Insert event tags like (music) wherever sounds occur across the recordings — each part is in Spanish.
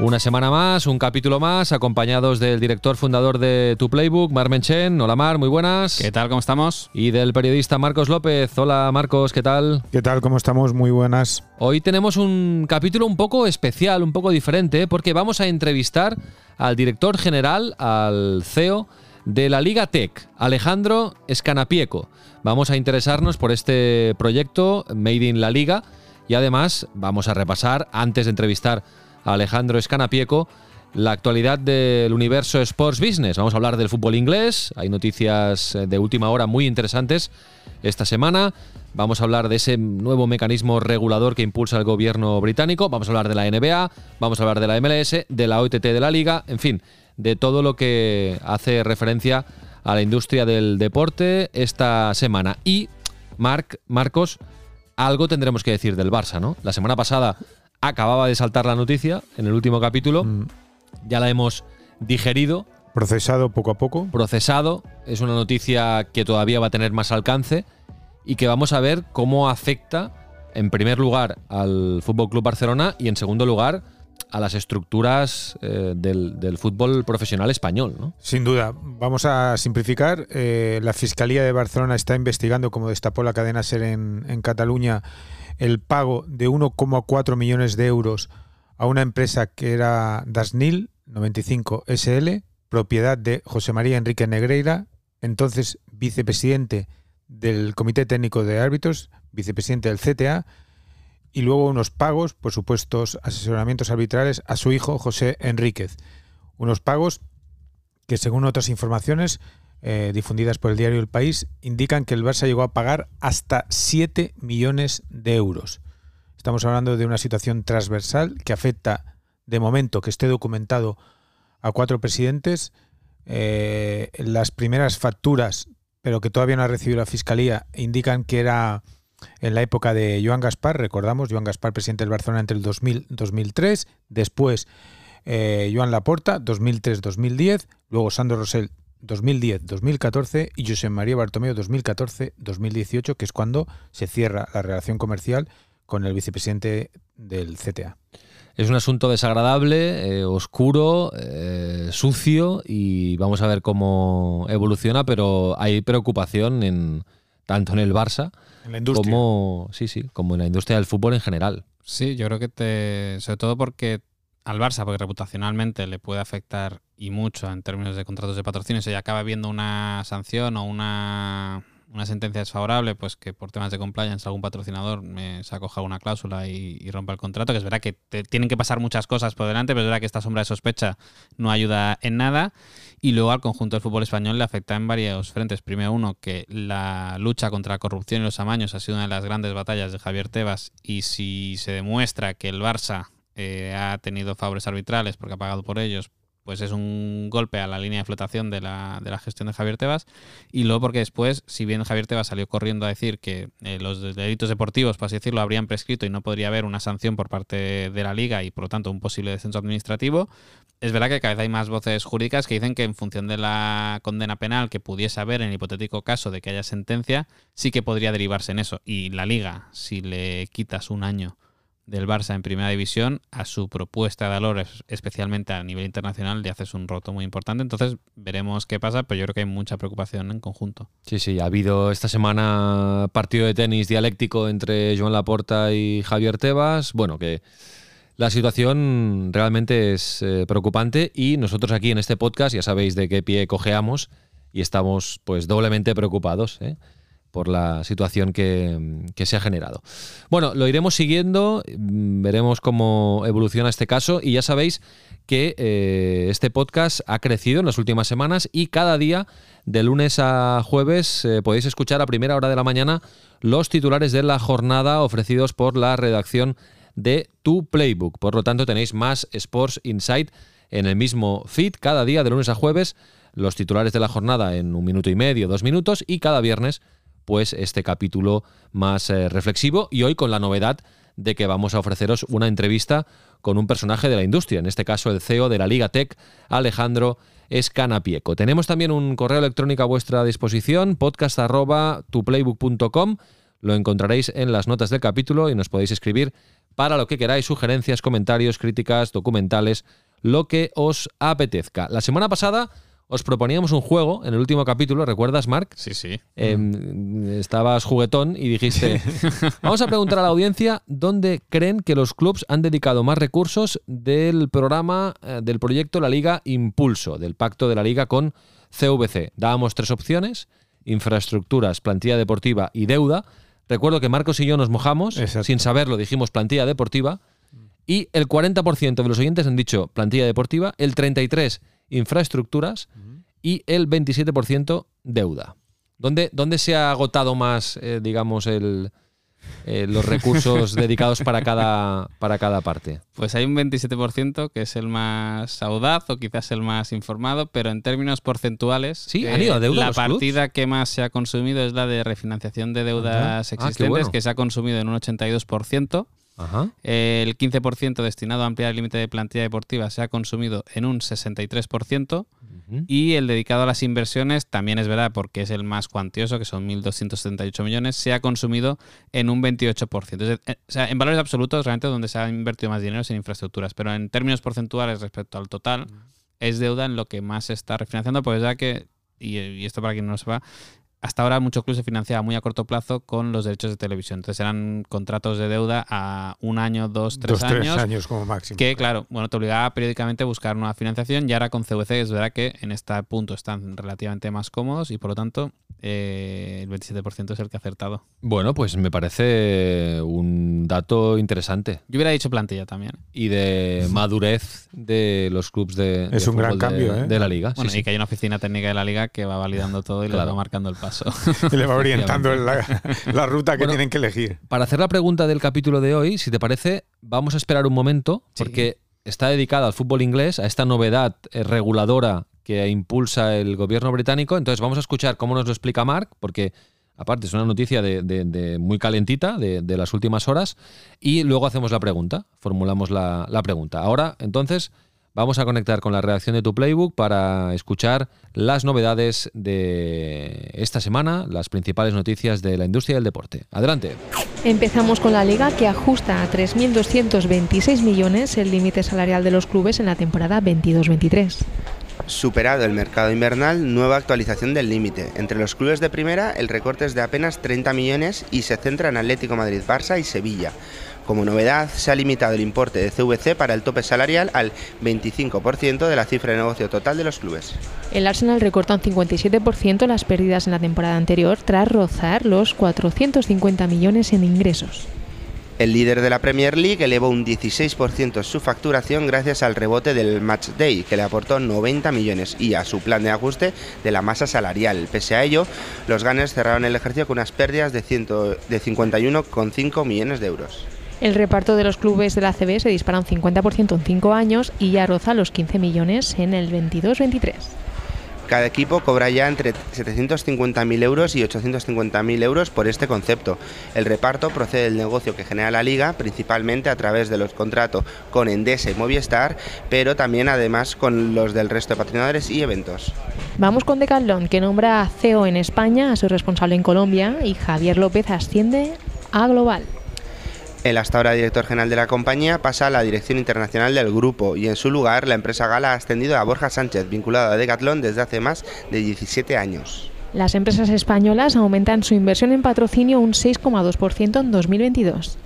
Una semana más, un capítulo más, acompañados del director fundador de Tu Playbook, Mar Menchen. Hola Mar, muy buenas. ¿Qué tal? ¿Cómo estamos? Y del periodista Marcos López. Hola Marcos, ¿qué tal? ¿Qué tal? ¿Cómo estamos? Muy buenas. Hoy tenemos un capítulo un poco especial, un poco diferente, porque vamos a entrevistar al director general, al CEO de la Liga Tech, Alejandro Escanapieco. Vamos a interesarnos por este proyecto Made in la Liga y además vamos a repasar, antes de entrevistar Alejandro Escanapieco, la actualidad del universo Sports Business. Vamos a hablar del fútbol inglés, hay noticias eh, de última hora muy interesantes esta semana. Vamos a hablar de ese nuevo mecanismo regulador que impulsa el gobierno británico. Vamos a hablar de la NBA, vamos a hablar de la MLS, de la OTT de la Liga, en fin, de todo lo que hace referencia a la industria del deporte esta semana. Y, Marc, Marcos, algo tendremos que decir del Barça, ¿no? La semana pasada acababa de saltar la noticia en el último capítulo. Mm, Ya la hemos digerido, Procesado poco a poco. procesado. Es una noticia que todavía va a tener más alcance y que vamos a ver cómo afecta, en primer lugar, al Fútbol Club Barcelona y, en segundo lugar, a las estructuras eh, del, fútbol profesional español. ¿no? Sin duda. Vamos a simplificar. Eh, la Fiscalía de Barcelona está investigando, como destapó la cadena SER en, en Cataluña, el pago de 1,4 millones de euros a una empresa que era Dasnil 95 SL, propiedad de José María Enrique Negreira, entonces vicepresidente del Comité Técnico de Árbitros, vicepresidente del CTA, y luego unos pagos por supuestos asesoramientos arbitrales a su hijo José Enríquez. Unos pagos que según otras informaciones eh, difundidas por el diario El País indican que el Barça llegó a pagar hasta 7 millones de euros. Estamos hablando de una situación transversal que afecta de momento que esté documentado a cuatro presidentes. Eh, las primeras facturas, pero que todavía no ha recibido la Fiscalía, indican que era en la época de Joan Gaspar, recordamos, Joan Gaspar, presidente del Barcelona entre el 2000 2003, después eh, Joan Laporta, 2003-2010, luego Sandro Rosell, 2010-2014 y José María Bartomeu, 2014-2018, que es cuando se cierra la relación comercial con el vicepresidente del CTA. Es un asunto desagradable, eh, oscuro, eh, sucio y vamos a ver cómo evoluciona, pero hay preocupación en tanto en el Barça En la industria. como sí, sí, como en la industria del fútbol en general. Sí, yo creo que te. Sobre todo porque al Barça, porque reputacionalmente le puede afectar y mucho en términos de contratos de patrocinio, si acaba viendo una sanción o una, una sentencia desfavorable, pues que por temas de compliance algún patrocinador me se acoja una cláusula y, rompa el contrato, que es verdad que tienen que pasar muchas cosas por delante, pero es verdad que esta sombra de sospecha no ayuda en nada. Y luego al conjunto del fútbol español le afecta en varios frentes. Primero uno, que la lucha contra la corrupción y los amaños ha sido una de las grandes batallas de Javier Tebas y si se demuestra que el Barça eh, ha tenido favores arbitrales porque ha pagado por ellos, pues es un golpe a la línea de flotación de la, de la gestión de Javier Tebas. Y luego porque después, si bien Javier Tebas salió corriendo a decir que eh, los delitos deportivos, por así decirlo, habrían prescrito y no podría haber una sanción por parte de la liga y por lo tanto un posible descenso administrativo, es verdad que cada vez hay más voces jurídicas que dicen que en función de la condena penal que pudiese haber en el hipotético caso de que haya sentencia, sí que podría derivarse en eso. Y la liga, si le quitas un año del Barça en primera división, a su propuesta de valores, especialmente a nivel internacional, le haces un roto muy importante. Entonces veremos qué pasa, pero yo creo que hay mucha preocupación en conjunto. Sí, sí, ha habido esta semana partido de tenis dialéctico entre Joan Laporta y Javier Tebas. Bueno, que la situación realmente es eh, preocupante y nosotros aquí en este podcast ya sabéis de qué pie cojeamos y estamos pues doblemente preocupados ¿eh? Por la situación que, se ha generado. Bueno, lo iremos siguiendo, mm, veremos cómo evoluciona este caso y ya sabéis que eh, este podcast ha crecido en las últimas semanas y cada día, de lunes a jueves, eh, podéis escuchar a primera hora de la mañana los titulares de la jornada ofrecidos por la redacción de Tu Playbook. Por lo tanto, tenéis más Sports Insight en el mismo feed cada día de lunes a jueves, los titulares de la jornada en un minuto y medio, dos minutos, y cada viernes, pues este capítulo más eh, reflexivo y hoy con la novedad de que vamos a ofreceros una entrevista con un personaje de la industria, en este caso el CEO de la Liga Tech, Alejandro Escanapieco. Tenemos también un correo electrónico a vuestra disposición, podcast.tuplaybook.com. Lo encontraréis en las notas del capítulo y nos podéis escribir para lo que queráis, sugerencias, comentarios, críticas, documentales, lo que os apetezca. La semana pasada os proponíamos un juego en el último capítulo, ¿recuerdas, Mark? Sí, sí. Eh, estabas juguetón y dijiste, (laughs) vamos a preguntar a la audiencia dónde creen que los clubs han dedicado más recursos del programa, eh, del proyecto La Liga Impulso, del pacto de la Liga con CVC. Dábamos tres opciones, infraestructuras, plantilla deportiva y deuda. Recuerdo que Marcos y yo nos mojamos, Exacto. sin saberlo dijimos plantilla deportiva, y el 40% de los oyentes han dicho plantilla deportiva, el 33% infraestructuras y el 27% deuda. ¿Dónde, dónde se ha agotado más, eh, digamos, el, eh, los recursos (laughs) dedicados para cada, para cada parte? Pues hay un 27% que es el más audaz o quizás el más informado, pero en términos porcentuales, Sí, han ido a deuda la clubs. partida que más se ha consumido es la de refinanciación de deudas Ah, existentes, bueno. que se ha consumido en un 82%. Ajá. El 15% destinado a ampliar el límite de plantilla deportiva se ha consumido en un 63%. Ujú. Y el dedicado a las inversiones también es verdad, porque es el más cuantioso, que son 1.278 millones, se ha consumido en un 28%. Es de- eh, o sea, en valores absolutos, realmente donde se ha invertido más dinero es en infraestructuras, pero en términos porcentuales respecto al total, es deuda en lo que más se está refinanciando, pues ya que, y, y esto para quien no lo sepa, hasta ahora muchos clubes se financiaban muy a corto plazo con los derechos de televisión. Entonces eran contratos de deuda a un año, dos, tres Dos, tres años. años como máximo. Que, claro, bueno, te obligaba periódicamente a buscar nueva financiación y ahora con CVC es verdad que en este punto están relativamente más cómodos y por lo tanto eh, el 27% es el que ha acertado. Bueno, pues me parece un dato interesante Yo hubiera dicho plantilla también. y de madurez de los clubes de, Es de un gran fútbol de- cambio, ¿eh? de la liga. Bueno, sí. y que hay una oficina técnica de la liga que va validando todo y Claro. va marcando el paso. (laughs) Y le va orientando en la, la ruta que Bueno, tienen que elegir. Para hacer la pregunta del capítulo de hoy, si te parece, vamos a esperar un momento, Sí. porque está dedicada al fútbol inglés, a esta novedad eh, reguladora que impulsa el gobierno británico. Entonces vamos a escuchar cómo nos lo explica Mark, porque aparte es una noticia de, muy calentita, de, de las últimas horas, y luego hacemos la pregunta, formulamos la, la pregunta. Ahora, entonces, vamos a conectar con la redacción de tu Playbook para escuchar las novedades de esta semana, las principales noticias de la industria del deporte. Adelante. Empezamos con la liga que ajusta a 3.226 millones el límite salarial de los clubes en la temporada 22-23. Superado el mercado invernal, nueva actualización del límite. Entre los clubes de primera, el recorte es de apenas 30 millones y se centra en Atlético Madrid, Barça y Sevilla. Como novedad, se ha limitado el importe de CVC para el tope salarial al 25% de la cifra de negocio total de los clubes. El Arsenal recorta un 57% las pérdidas en la temporada anterior tras rozar los 450 millones en ingresos. El líder de la Premier League elevó un 16% su facturación gracias al rebote del Match Day, que le aportó 90 millones, y a su plan de ajuste de la masa salarial. Pese a ello, los Gunners cerraron el ejercicio con unas pérdidas de, 100 de 51,5 millones de euros. El reparto de los clubes de la CB se dispara un 50% en 5 años y ya roza los 15 millones en el 22-23. Cada equipo cobra ya entre 750.000 euros y 850.000 euros por este concepto. El reparto procede del negocio que genera la liga, principalmente a través de los contratos con Endesa y Movistar, pero también además con los del resto de patrocinadores y eventos. Vamos con Decathlon, que nombra a CEO en España, a su responsable en Colombia, y Javier López asciende a Global. El hasta ahora director general de la compañía pasa a la dirección internacional del grupo y en su lugar la empresa Gala ha ascendido a Borja Sánchez, vinculado a Decathlon desde hace más de 17 años. Las empresas españolas aumentan su inversión en patrocinio un 6,2% en 2022.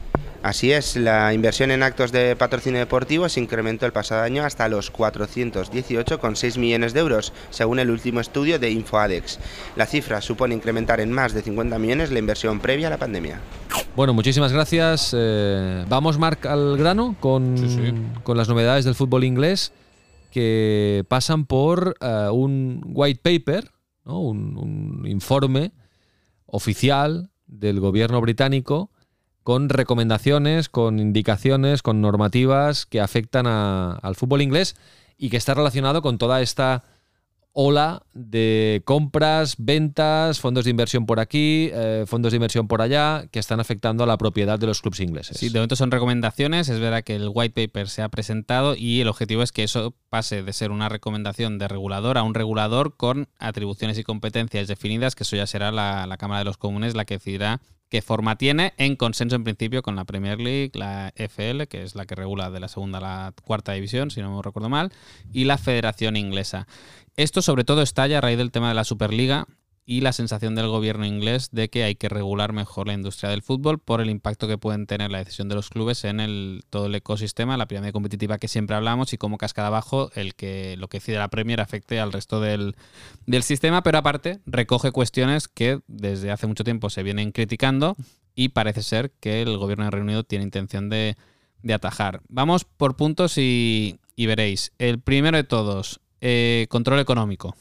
Así es, la inversión en actos de patrocinio deportivo se incrementó el pasado año hasta los 418,6 millones de euros, según el último estudio de InfoAdex. La cifra supone incrementar en más de 50 millones la inversión previa a la pandemia. Bueno, muchísimas gracias. Eh, vamos, Marc, al grano con, Sí, sí. con las novedades del fútbol inglés que pasan por eh, un white paper, ¿no? un, un informe oficial del gobierno británico con recomendaciones, con indicaciones, con normativas que afectan al fútbol inglés y que está relacionado con toda esta ola de compras, ventas, fondos de inversión por aquí, eh, fondos de inversión por allá, que están afectando a la propiedad de los clubes ingleses. Sí, de momento son recomendaciones. Es verdad que el white paper se ha presentado y el objetivo es que eso pase de ser una recomendación de regulador a un regulador con atribuciones y competencias definidas, que eso ya será la Cámara de los Comunes la que decidirá qué forma tiene, en consenso en principio con la Premier League, la FL, que es la que regula de la segunda a la cuarta división, si no me recuerdo mal, y la Federación Inglesa. Esto sobre todo estalla a raíz del tema de la Superliga y la sensación del gobierno inglés de que hay que regular mejor la industria del fútbol por el impacto que pueden tener la decisión de los clubes en el, todo el ecosistema, la pirámide competitiva que siempre hablamos y cómo cascada abajo el que lo que decide la Premier afecte al resto del, del sistema, pero aparte recoge cuestiones que desde hace mucho tiempo se vienen criticando y parece ser que el gobierno de Reino Unido tiene intención de, de atajar. Vamos por puntos y, y veréis. El primero de todos, eh, control económico.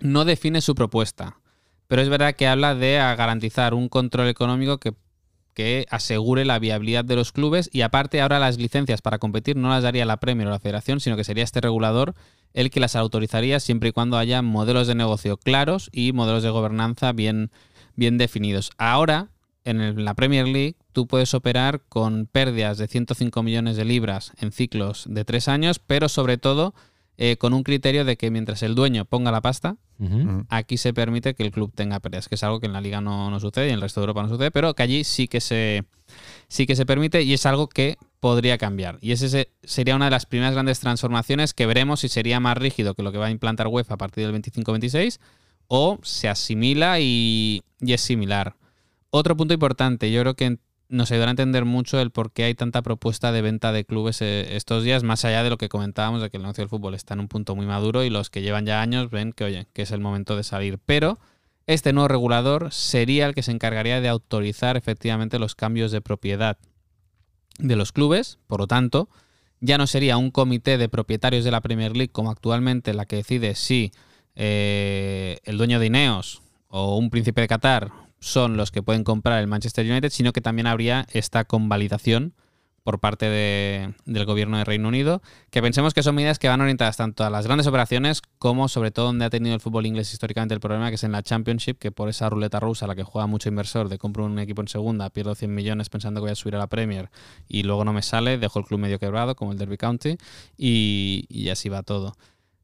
No define su propuesta, pero es verdad que habla de garantizar un control económico que, que asegure la viabilidad de los clubes y aparte ahora las licencias para competir no las daría la Premier o la Federación, sino que sería este regulador el que las autorizaría siempre y cuando haya modelos de negocio claros y modelos de gobernanza bien, bien definidos. Ahora, en la Premier League, tú puedes operar con pérdidas de 105 millones de libras en ciclos de tres años, pero sobre todo eh, con un criterio de que mientras el dueño ponga la pasta, aquí se permite que el club tenga pérdidas, que es algo que en la liga no, no sucede y en el resto de Europa no sucede, pero que allí sí que se, sí que se permite y es algo que podría cambiar. Y ese se- sería una de las primeras grandes transformaciones que veremos si sería más rígido que lo que va a implantar UEFA a partir del 25-26 o se asimila y, y es similar. Otro punto importante, yo creo que nos ayudará a entender mucho el por qué hay tanta propuesta de venta de clubes eh, estos días, más allá de lo que comentábamos de que el negocio del fútbol está en un punto muy maduro y los que llevan ya años ven que, oye, que es el momento de salir. Pero este nuevo regulador sería el que se encargaría de autorizar efectivamente los cambios de propiedad de los clubes, por lo tanto, ya no sería un comité de propietarios de la Premier League como actualmente la que decide si eh, el dueño de Ineos o un príncipe de Qatar son los que pueden comprar el Manchester United, sino que también habría esta convalidación por parte de- del gobierno de Reino Unido, que pensemos que son medidas que van orientadas tanto a las grandes operaciones como sobre todo donde ha tenido el fútbol inglés históricamente el problema, que es en la Championship, que por esa ruleta rusa la que juega mucho inversor de compro un equipo en segunda, pierdo 100 millones pensando que voy a subir a la Premier y luego no me sale, dejo el club medio quebrado como el Derby County y así va todo.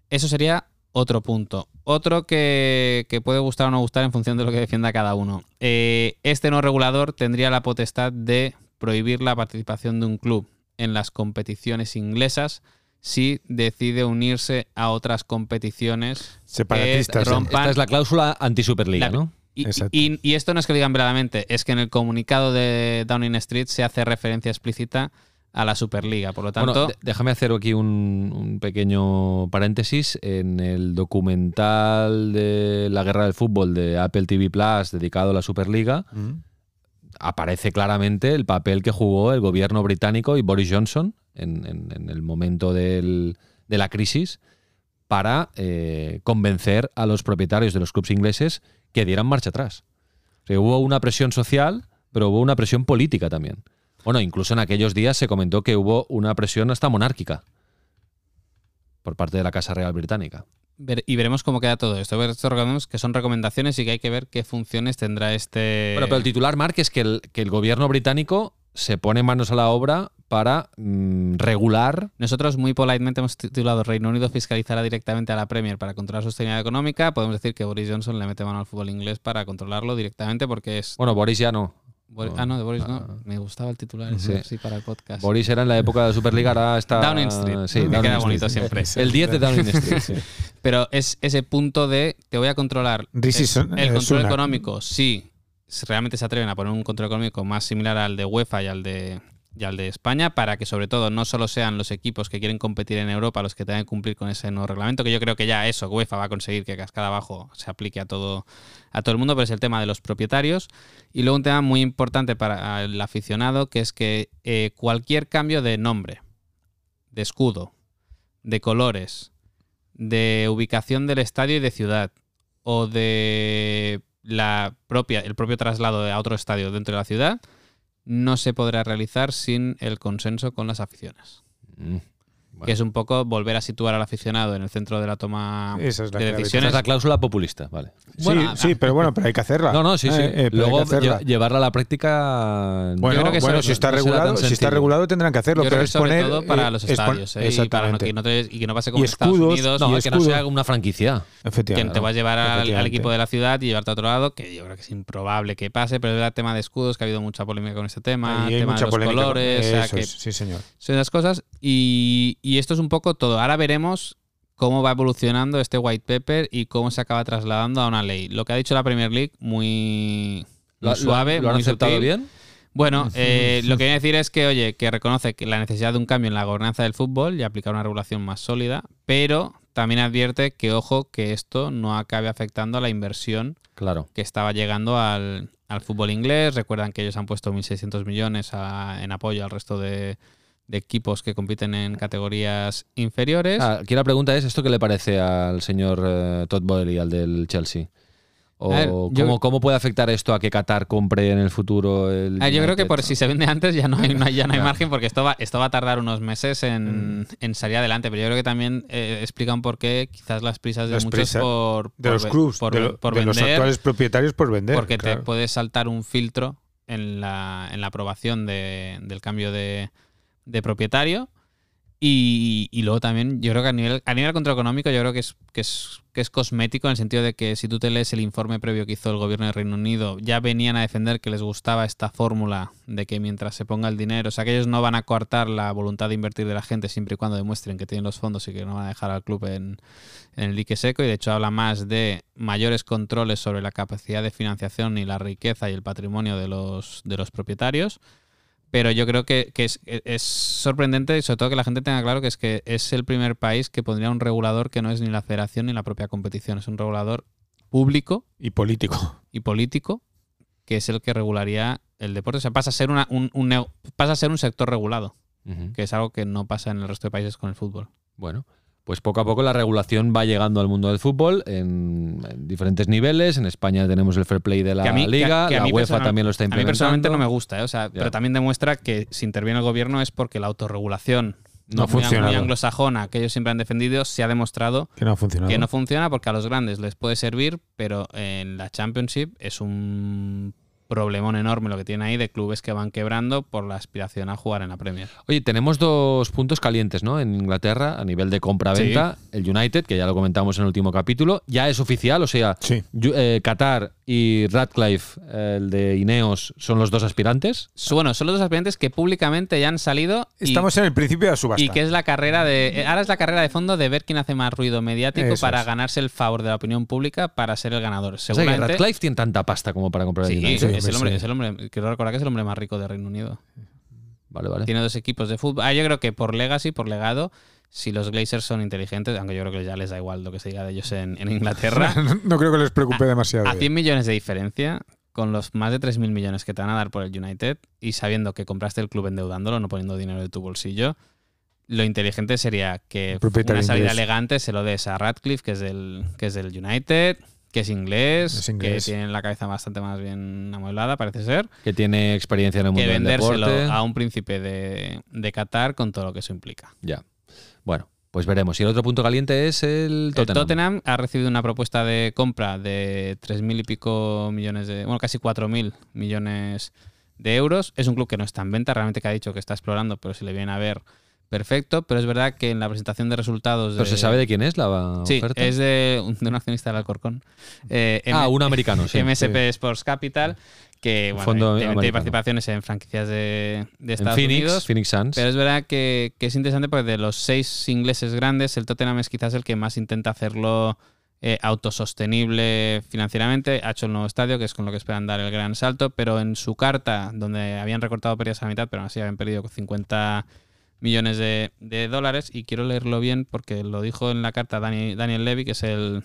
Eso sería otro punto. Otro que, que puede gustar o no gustar en función de lo que defienda cada uno. Eh, este no regulador tendría la potestad de prohibir la participación de un club en las competiciones inglesas si decide unirse a otras competiciones Separatistas. que ¿eh? rompan- Esta es la cláusula anti-Superliga, ¿no? y, Exacto. y- y esto no es que lo digan veladamente, es que en el comunicado de Downing Street se hace referencia explícita a la Superliga. Por lo tanto, Bueno, déjame hacer aquí un, un pequeño paréntesis. En el documental de la guerra del fútbol de Apple TV Plus dedicado a la Superliga, Mm. aparece claramente el papel que jugó el gobierno británico y Boris Johnson en, en- en el momento del- de la crisis para eh, convencer a los propietarios de los clubes ingleses que dieran marcha atrás. O sea, hubo una presión social, pero hubo una presión política también. Bueno, incluso en aquellos días se comentó que hubo una presión hasta monárquica por parte de la Casa Real Británica. ver- y veremos cómo queda todo esto. Ver- que son recomendaciones y que hay que ver qué funciones tendrá este... Bueno, pero el titular, Mark, es que el, que el gobierno británico se pone manos a la obra para mm, regular Nosotros muy politemente hemos titulado Reino Unido fiscalizará directamente a la Premier para controlar su sostenibilidad económica. Podemos decir que Boris Johnson le mete mano al fútbol inglés para controlarlo directamente porque es... Bueno, Boris ya no. No. ah, no, de Boris no. Ah. Me gustaba el titular, Sí. ese, sí, para el podcast. Boris era en la época de la Superliga, ahora está. Downing Street. Sí, Me Downing queda Street. bonito siempre. (laughs) El 10 de Downing Street. sí. (laughs) Pero es ese punto de te voy a controlar es- el control económico. Sí, si realmente se atreven a poner un control económico más similar al de UEFA y al de, y al de España, para que sobre todo no solo sean los equipos que quieren competir en Europa los que tengan que cumplir con ese nuevo reglamento, que yo creo que ya eso, UEFA va a conseguir que cascada abajo se aplique a todo, a todo el mundo, pero es el tema de los propietarios. Y luego un tema muy importante para el aficionado, que es que eh, cualquier cambio de nombre, de escudo, de colores, de ubicación del estadio y de ciudad, o de la propia, el propio traslado a otro estadio dentro de la ciudad, no se podrá realizar sin el consenso con las aficiones. Mm, bueno. Que es un poco volver a situar al aficionado en el centro de la toma Esa es la de. Esa decisiones. es la cláusula populista, vale. Bueno, sí, sí, pero bueno, pero hay que hacerla. No, no, sí, sí. Eh, eh, Luego que llevarla a la práctica. Bueno, creo que bueno, si está no será tan regulado, si está regulado tendrán que hacerlo, Yo pero creo que es sobre poner todo para eh, los estadios, ¿eh? y, para no, que no te- y que no pase como Y en Estados escudos, Unidos, no, y que no sea una franquicia. que efectivamente. te vas a llevar al, equipo de la ciudad y llevarte a otro lado, que yo creo que es improbable que pase, pero es verdad tema de escudos, que ha habido mucha polémica con este tema, hay tema mucha de los polémica. colores, o sea, Eso que es, sí, señor. son esas cosas. Y, y esto es un poco todo. Ahora veremos cómo va evolucionando este white paper y cómo se acaba trasladando a una ley. Lo que ha dicho la Premier League, muy, muy ¿Lo, suave, ¿Lo han muy aceptado sutil. bien? Bueno, (laughs) eh, lo que voy a decir es que, oye, que reconoce que la necesidad de un cambio en la gobernanza del fútbol y aplicar una regulación más sólida, pero también advierte que, ojo, que esto no acabe afectando a la inversión Claro. que estaba llegando al, al fútbol inglés. Recuerdan que ellos han puesto 1.600 millones a- en apoyo al resto de, de equipos que compiten en categorías inferiores. Ah, aquí la pregunta es: ¿esto qué le parece al señor eh, Todd Boehly, al del Chelsea? ¿O ver, yo- ¿cómo, cómo puede afectar esto a que Qatar compre en el futuro el. Ah, yo creo que por si se vende antes ya no hay, no hay- ya no hay margen porque esto va, esto va a tardar unos meses Mm. en, en salir adelante. Pero yo creo que también eh, explican por qué quizás las prisas de Las muchos por, De por los clubs, por, de, lo- por de los vender, actuales propietarios por vender. porque te claro. puede saltar un filtro en la, en la aprobación de- del cambio de, de propietario. Y, y luego también, yo creo que a nivel, a nivel contraeconómico, yo creo que es, que, es, que es cosmético en el sentido de que si tú te lees el informe previo que hizo el gobierno de Reino Unido, ya venían a defender que les gustaba esta fórmula de que mientras se ponga el dinero, o sea, que ellos no van a coartar la voluntad de invertir de la gente siempre y cuando demuestren que tienen los fondos y que no van a dejar al club en, en el dique seco. Y de hecho habla más de mayores controles sobre la capacidad de financiación y la riqueza y el patrimonio de los, de los propietarios. Pero yo creo que, que es, es sorprendente y sobre todo que la gente tenga claro que es que es el primer país que pondría un regulador que no es ni la federación ni la propia competición. Es un regulador público Y político. y político que es el que regularía el deporte. O sea, pasa a ser, una, un, pasa a ser un sector regulado, que es algo que no pasa en el resto de países con el fútbol. Bueno, pues poco a poco la regulación va llegando al mundo del fútbol en, en diferentes niveles. En España tenemos el fair play de la Que a mí- que- liga, que a la mí UEFA también lo está A mí implementando. personalmente no me gusta, ¿eh? o sea, pero también demuestra que si interviene el gobierno es porque la autorregulación No ha muy- anglosajona que ellos siempre han defendido se ha demostrado Que no ha funcionado. que no funciona porque a los grandes les puede servir, pero en la Championship es un problemón enorme lo que tiene ahí de clubes que van quebrando por la aspiración a jugar en la Premier. Oye, tenemos dos puntos calientes, ¿no? En Inglaterra, a nivel de compra-venta. El United, que ya lo comentamos en el último capítulo, ya es oficial, o sea, Sí. Eh, Qatar y Radcliffe, el de Ineos, son los dos aspirantes. Bueno, son los dos aspirantes que públicamente ya han salido y, Estamos en el principio de la subasta. y que es la carrera de... eh, Ahora es la carrera de fondo de ver quién hace más ruido mediático Eso para es. ganarse el favor de la opinión pública para ser el ganador. O sea, que Seguramente... Radcliffe tiene tanta pasta como para comprar el Sí, United. Es, el hombre, es el hombre, quiero recordar que es el hombre más rico de Reino Unido. Vale, vale. Tiene dos equipos de fútbol. Ah, yo creo que por legacy, por legado, si los Glazers son inteligentes, aunque yo creo que ya les da igual lo que se diga de ellos en, en Inglaterra, (laughs) no creo que les preocupe A- demasiado. a 100 millones de diferencia, con los más de 3.000 millones que te van a dar por el United y sabiendo que compraste el club endeudándolo, no poniendo dinero de tu bolsillo, lo inteligente sería que una salida inglés. elegante se lo des a Radcliffe, que es del, que es del United, que es inglés, Es inglés. que tiene la cabeza bastante más bien amueblada, parece ser, Que tiene experiencia en el mundo que del vendérselo deporte. a un príncipe de, de Qatar con todo lo que eso implica. Ya. Bueno, pues veremos. Y el otro punto caliente es el El Tottenham. Tottenham ha recibido una propuesta de compra de 3.000 y pico millones de... Bueno, casi 4.000 millones de euros. Es un club que no está en venta, realmente que ha dicho que está explorando, pero si le viene a ver, perfecto. Pero es verdad que en la presentación de resultados... Pero de- se sabe de quién es la Sí, oferta. es de, un- de un accionista del Alcorcón. Eh, ah, un americano, sí. MSP Sports Capital, que bueno, Fondo americano. participaciones en franquicias de, de en Estados Phoenix, Unidos. Phoenix Suns. Pero es verdad que, que es interesante porque de los seis ingleses grandes, el Tottenham es quizás el que más intenta hacerlo eh, autosostenible financieramente. Ha hecho el nuevo estadio, que es con lo que esperan dar el gran salto, pero en su carta, donde habían recortado pérdidas a la mitad, pero aún así habían perdido 50 millones de, de dólares, y quiero leerlo bien porque lo dijo en la carta Dani- Daniel Levy, que es el,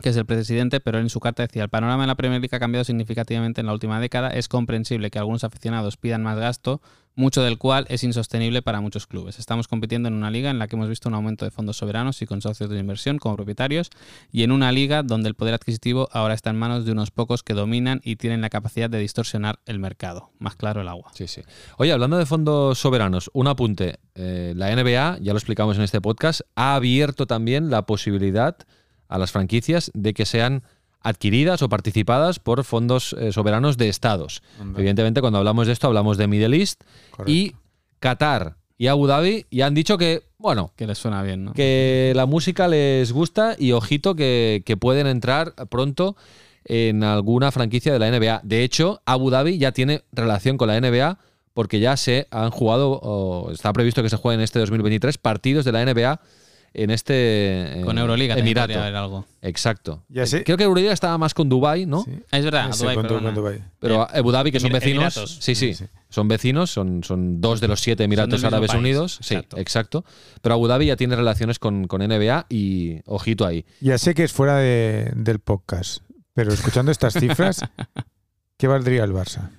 que es el presidente, pero en su carta decía, el panorama en la Premier League ha cambiado significativamente en la última década, es comprensible que algunos aficionados pidan más gasto, mucho del cual es insostenible para muchos clubes. Estamos compitiendo en una liga en la que hemos visto un aumento de fondos soberanos y consorcios de inversión como propietarios y en una liga donde el poder adquisitivo ahora está en manos de unos pocos que dominan y tienen la capacidad de distorsionar el mercado. Más claro el agua. Sí, sí. Oye, hablando de fondos soberanos, un apunte. Eh, la NBA, ya lo explicamos en este podcast, ha abierto también la posibilidad a las franquicias de que sean adquiridas o participadas por fondos eh, soberanos de estados. Anda. Evidentemente, cuando hablamos de esto, hablamos de Middle East Correcto. y Qatar y Abu Dhabi ya han dicho que, bueno, Que les suena bien, ¿no? que la música les gusta y ojito que, que pueden entrar pronto en alguna franquicia de la NBA. De hecho, Abu Dhabi ya tiene relación con la NBA porque ya se han jugado, o está previsto que se jueguen este 2023 partidos de la NBA en este eh, Con Euroliga Emirato. haber algo. Exacto. Ya sé. Creo que Euroliga estaba más con Dubai, ¿no? Sí. Es verdad, Ese Dubái, con- con Dubái. Pero Abu Dhabi, que son vecinos. Emiratos. Sí, sí, Sí, sí. Son vecinos, son, son dos de los siete Emiratos Árabes país, Unidos. Sí, exacto. exacto. Pero Abu Dhabi ya tiene relaciones con, con NBA y ojito ahí. Ya sé que es fuera de- del podcast, pero escuchando estas cifras, ¿qué valdría el Barça?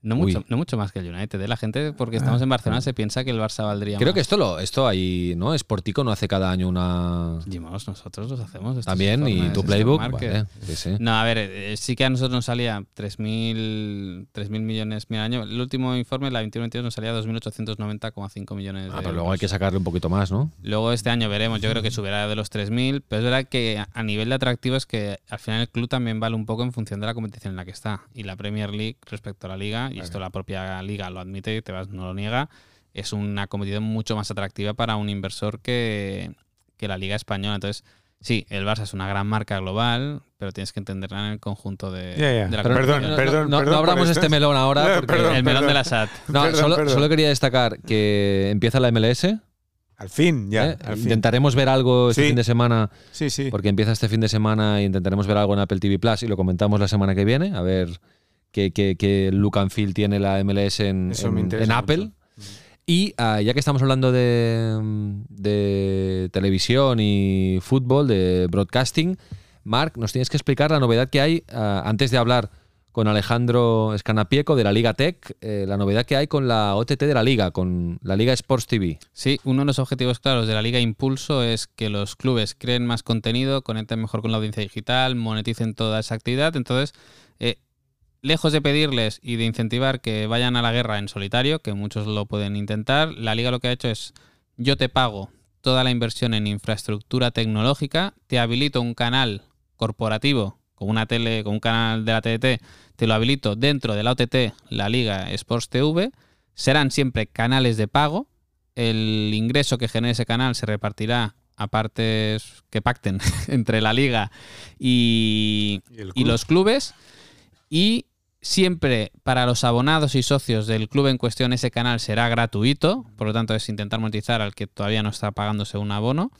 No Uy. mucho, no mucho más que el United. ¿eh? La gente, porque estamos Ah, en Barcelona, se piensa que el Barça valdría Creo más. que esto lo, esto ahí, ¿no? Sportico no hace cada año una. Jimos, nosotros los hacemos. También, y tu playbook. vale, sí, sí. No, a ver, eh, sí que a nosotros nos salía 3.000 3.000 millones mil año. El último informe, la 21-22, nos salía 2.890,5 millones Ah, de pero luego hay que sacarle un poquito más, ¿no? Luego este año veremos, yo creo que subirá de los 3.000, pero es verdad que a- a nivel de atractivo es que al final el club también vale un poco en función de la competición en la que está. Y la Premier League respecto a la liga, y esto la propia liga lo admite y te vas, no lo niega, es una competición mucho más atractiva para un inversor que, que la liga española. Entonces, sí, el Barça es una gran marca global, pero tienes que entenderla en el conjunto de, ya. de la no, perdón, no, perdón no abramos este melón ahora. (laughs) No, porque- perdón. el melón de la SAT. No, Perdón, solo, perdón. solo quería destacar que empieza la MLS. Al fin, ya. ¿eh? al fin. Intentaremos ver algo este Sí. fin de semana, Sí, sí. porque empieza este fin de semana e intentaremos ver algo en Apple TV Plus y lo comentamos la semana que viene, a ver qué, qué look and feel tiene la MLS en, Eso me en- interesa en Apple. mucho. Y ah, ya que estamos hablando de, de televisión y fútbol, de broadcasting, Marc, nos tienes que explicar la novedad que hay, ah, antes de hablar con Alejandro Escanapieco de la Liga Tech, eh, la novedad que hay con la OTT de la Liga, con la Liga Sports TV. Sí, uno de los objetivos claros de la Liga Impulso es que los clubes creen más contenido, conecten mejor con la audiencia digital, moneticen toda esa actividad. Entonces, eh, lejos de pedirles y de incentivar que vayan a la guerra en solitario, que muchos lo pueden intentar, la Liga lo que ha hecho es yo te pago toda la inversión en infraestructura tecnológica, te habilito un canal corporativo con una tele, con un canal de la TDT, te lo habilito dentro de la OTT, la Liga Sports TV, serán siempre canales de pago, el ingreso que genere ese canal se repartirá a partes que pacten (laughs) entre la liga y, Y los clubes. Y siempre para los abonados y socios del club en cuestión ese canal será gratuito. Por lo tanto, es intentar monetizar al que todavía no está pagándose un abono.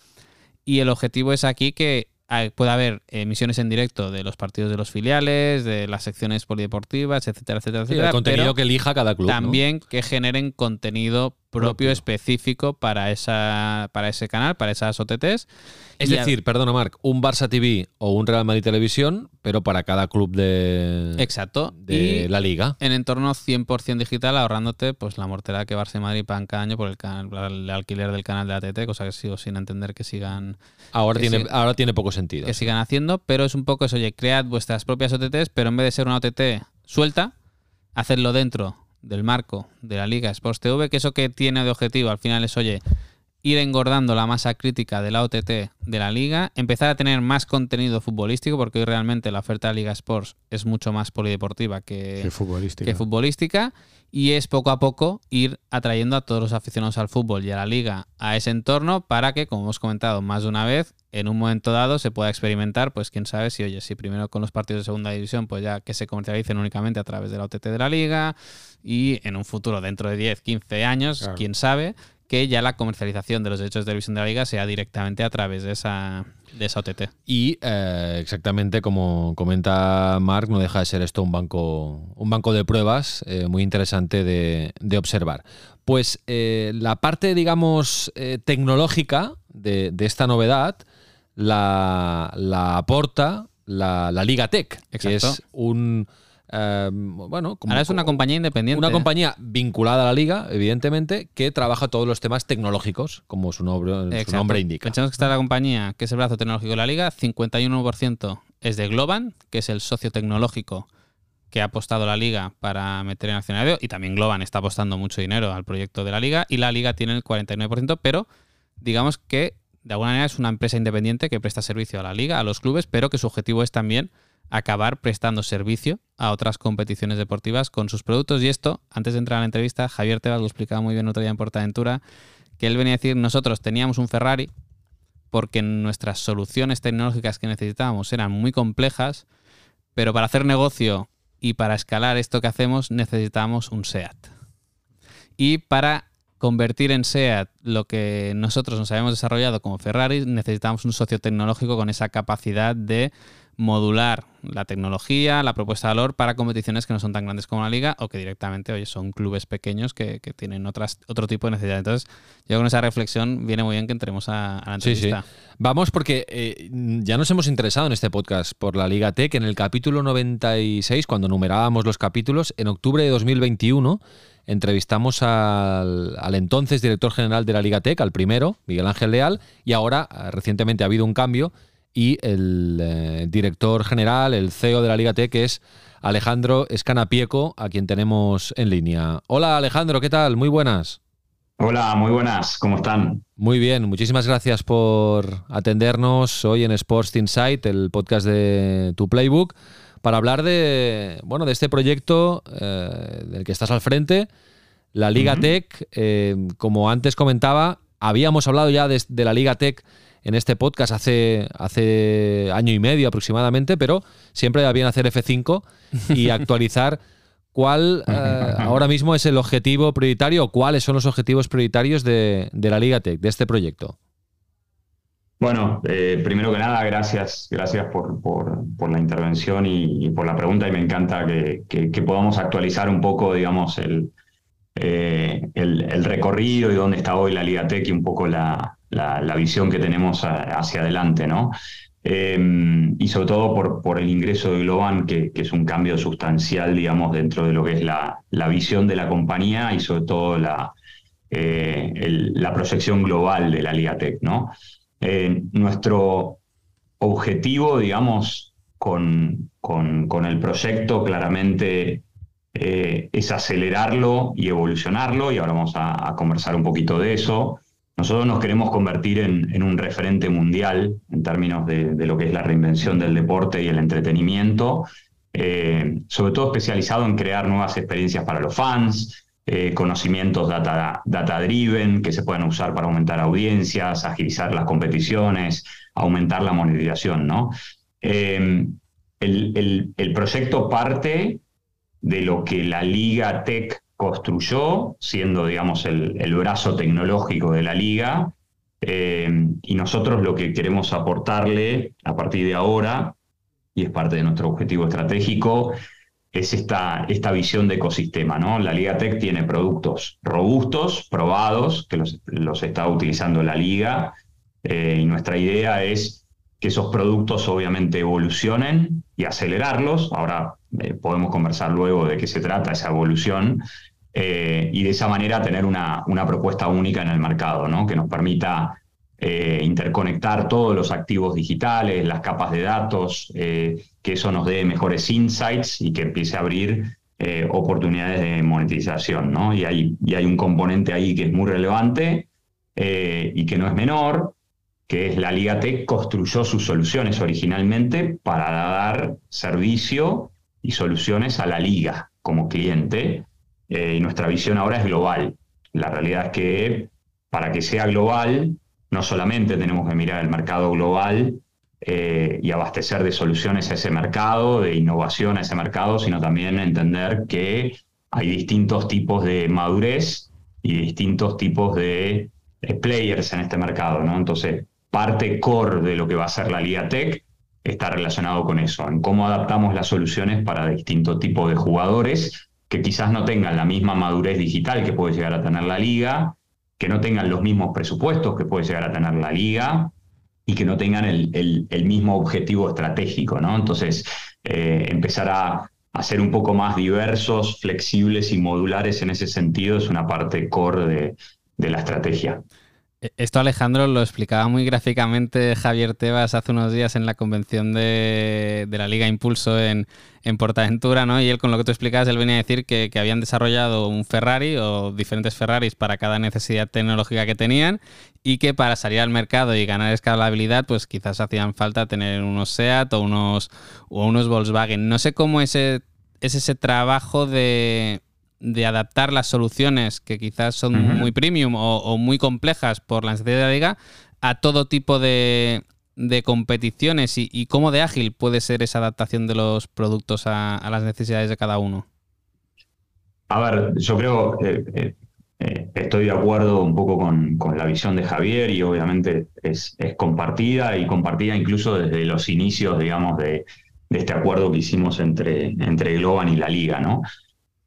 Y el objetivo es aquí que hay- pueda haber emisiones en directo de los partidos de los filiales, de las secciones polideportivas, etcétera, etcétera, Sí, etcétera. el contenido pero- que elija cada club. ¿no? también que generen contenido propio, específico para esa para ese canal, para esas OTTs. Es Y a- decir, perdona Marc, un Barça TV o un Real Madrid Televisión, pero para cada club de, exacto. de y la liga. en entorno 100% digital, ahorrándote pues la mortera que Barça y Madrid pagan cada año por el, canal, el alquiler del canal de ATT, cosa que sigo sin entender que sigan Ahora que tiene, ahora tiene poco sentido. que sigan haciendo, pero es un poco eso, oye, cread vuestras propias OTTs, pero en vez de ser una OTT suelta, hacedlo dentro del marco de la Liga Sports TV, que eso que tiene de objetivo al final es, oye, ir engordando la masa crítica de la OTT de la liga, empezar a tener más contenido futbolístico, porque hoy realmente la oferta de Liga Sports es mucho más polideportiva que, futbolística. que futbolística y es poco a poco ir atrayendo a todos los aficionados al fútbol y a la liga a ese entorno para que, como hemos comentado más de una vez, en un momento dado se pueda experimentar, pues quién sabe si, oye, si primero con los partidos de segunda división, pues ya que se comercialicen únicamente a través de la OTT de la liga y en un futuro dentro de 10, 15 años, Claro. quién sabe, que ya la comercialización de los derechos de televisión de la liga sea directamente a través de esa, de esa OTT. Y eh, exactamente como comenta Marc, no deja de ser esto un banco, un banco de pruebas eh, muy interesante de, de observar. Pues eh, la parte, digamos, tecnológica de, de esta novedad la, la aporta la, la Liga Tech, que Exacto. es un... eh, bueno, como- Ahora es una compañía independiente. una compañía vinculada a la liga, evidentemente, que trabaja todos los temas tecnológicos, como su nombre, su nombre indica. Pensamos que está la compañía, que es el brazo tecnológico de la liga, 51% es de Globan, que es el socio tecnológico que ha apostado la liga para meter en accionario, y también Globan está apostando mucho dinero al proyecto de la liga, y la liga tiene el 49%, pero digamos que de alguna manera es una empresa independiente que presta servicio a la liga, a los clubes, pero que su objetivo es también acabar prestando servicio a otras competiciones deportivas con sus productos. Y esto, antes de entrar a la entrevista, Javier Tebas lo explicaba muy bien otro día en Portaventura, que él venía a decir, nosotros teníamos un Ferrari porque nuestras soluciones tecnológicas que necesitábamos eran muy complejas, pero para hacer negocio y para escalar esto que hacemos necesitábamos un SEAT. Y para convertir en SEAT lo que nosotros nos habíamos desarrollado como Ferrari, necesitamos un socio tecnológico con esa capacidad de modular la tecnología, la propuesta de valor para competiciones que no son tan grandes como la liga o que directamente oye, son clubes pequeños que, que tienen otras, otro tipo de necesidades. Entonces, yo con esa reflexión viene muy bien que entremos a, a la Sí, sí. entrevista. Vamos porque eh, ya nos hemos interesado en este podcast por la Liga Tech en el capítulo 96, cuando numerábamos los capítulos, en octubre de 2021 entrevistamos al, al entonces director general de la Liga Tech, al primero, Miguel Ángel Leal, y ahora eh, recientemente ha habido un cambio y el eh, director general, el CEO de la Liga Tech es Alejandro Escanapieco, a quien tenemos en línea. Hola Alejandro, ¿qué tal? Muy buenas. Hola, muy buenas, ¿cómo están? Muy bien, muchísimas gracias por atendernos hoy en Sports Insight, el podcast de tu Playbook, para hablar de bueno de este proyecto eh, del que estás al frente, la Liga Ujú. Tech. eh, como antes comentaba, habíamos hablado ya de, de la Liga Tech en este podcast hace, hace año y medio aproximadamente, pero siempre va bien hacer F5 y (laughs) actualizar cuál eh, ahora mismo es el objetivo prioritario o cuáles son los objetivos prioritarios de, de la Liga Tech, de este proyecto. Bueno, eh, primero que nada, gracias, gracias por, por- por la intervención y, y por la pregunta y me encanta que, que- que podamos actualizar un poco, digamos, el, eh, el, el recorrido y dónde está hoy la Liga Tech y un poco la, la- visión que tenemos hacia adelante, ¿no? Eh, y sobre todo por, el ingreso de Globan, que, es un cambio sustancial, digamos, dentro de lo que es la, visión de la compañía y sobre todo la, eh, proyección global de la Liga Tech, ¿no? Eh, nuestro objetivo, digamos, con, el proyecto claramente eh, es acelerarlo y evolucionarlo, y ahora vamos a conversar un poquito de eso. Nosotros nos queremos convertir en, un referente mundial en términos de, lo que es la reinvención del deporte y el entretenimiento, eh, sobre todo especializado en crear nuevas experiencias para los fans, eh, conocimientos data, data driven que se puedan usar para aumentar audiencias, agilizar las competiciones, aumentar la monetización. Eh, el proyecto parte de lo que la Liga Tech construyó, siendo, digamos, el, brazo tecnológico de la liga, eh, y nosotros lo que queremos aportarle a partir de ahora, y es parte de nuestro objetivo estratégico, es esta, esta visión de ecosistema, ¿no? La Liga Tech tiene productos robustos, probados, que los, los está utilizando la Liga, eh, y nuestra idea es que esos productos obviamente evolucionen y acelerarlos. Ahora eh, podemos conversar luego de qué se trata esa evolución, eh, y de esa manera tener una, una propuesta única en el mercado, ¿no? Que nos permita eh, interconectar todos los activos digitales, las capas de datos, eh, que eso nos dé mejores insights y que empiece a abrir oportunidades de monetización, ¿no? Y hay, y hay un componente ahí que es muy relevante y que no es menor, que es la Liga Tech construyó sus soluciones originalmente para dar servicio y soluciones a la liga como cliente. Eh, y nuestra visión ahora es global. La realidad es que para que sea global, no solamente tenemos que mirar el mercado global eh, y abastecer de soluciones a ese mercado, de innovación a ese mercado, sino también entender que hay distintos tipos de madurez y distintos tipos de players en este mercado, ¿no? Entonces, parte core de lo que va a ser la Liga está relacionado con eso, en cómo adaptamos las soluciones para distintos tipos de jugadores que quizás no tengan la misma madurez digital que puede llegar a tener la liga, que no tengan los mismos presupuestos que puede llegar a tener la liga, y que no tengan el, mismo objetivo estratégico, ¿no? Entonces, eh, empezar a, a, ser un poco más diversos, flexibles y modulares en ese sentido es una parte core de, de la estrategia. E-, esto Alejandro lo explicaba muy gráficamente Javier Tebas hace unos días en la convención de, la Liga Impulso en, en, Portaventura, ¿no? Y él con lo que tú explicabas, él venía a decir que, habían desarrollado un Ferrari o diferentes Ferraris para cada necesidad tecnológica que tenían y que para salir al mercado y ganar escalabilidad, pues quizás hacían falta tener unos SEAT o unos, o unos Volkswagen. No sé cómo ese, es ese trabajo de de adaptar las soluciones que quizás son muy premium o, muy complejas por la necesidad de la liga a todo tipo de, competiciones y, cómo de ágil puede ser esa adaptación de los productos a, las necesidades de cada uno. A ver, yo creo, eh, eh, eh, estoy de acuerdo un poco con, la visión de Javier y obviamente es, compartida y compartida incluso desde los inicios, digamos, de, de este acuerdo que hicimos entre, entre Globan y la liga, ¿no?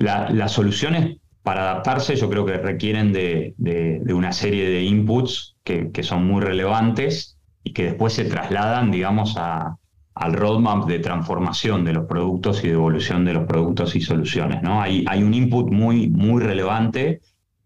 Las soluciones para adaptarse yo creo que requieren de, una serie de inputs que, son muy relevantes y que después se trasladan, digamos, al roadmap de transformación de los productos y de evolución de los productos y soluciones. ¿no? Hay, hay un input muy, muy relevante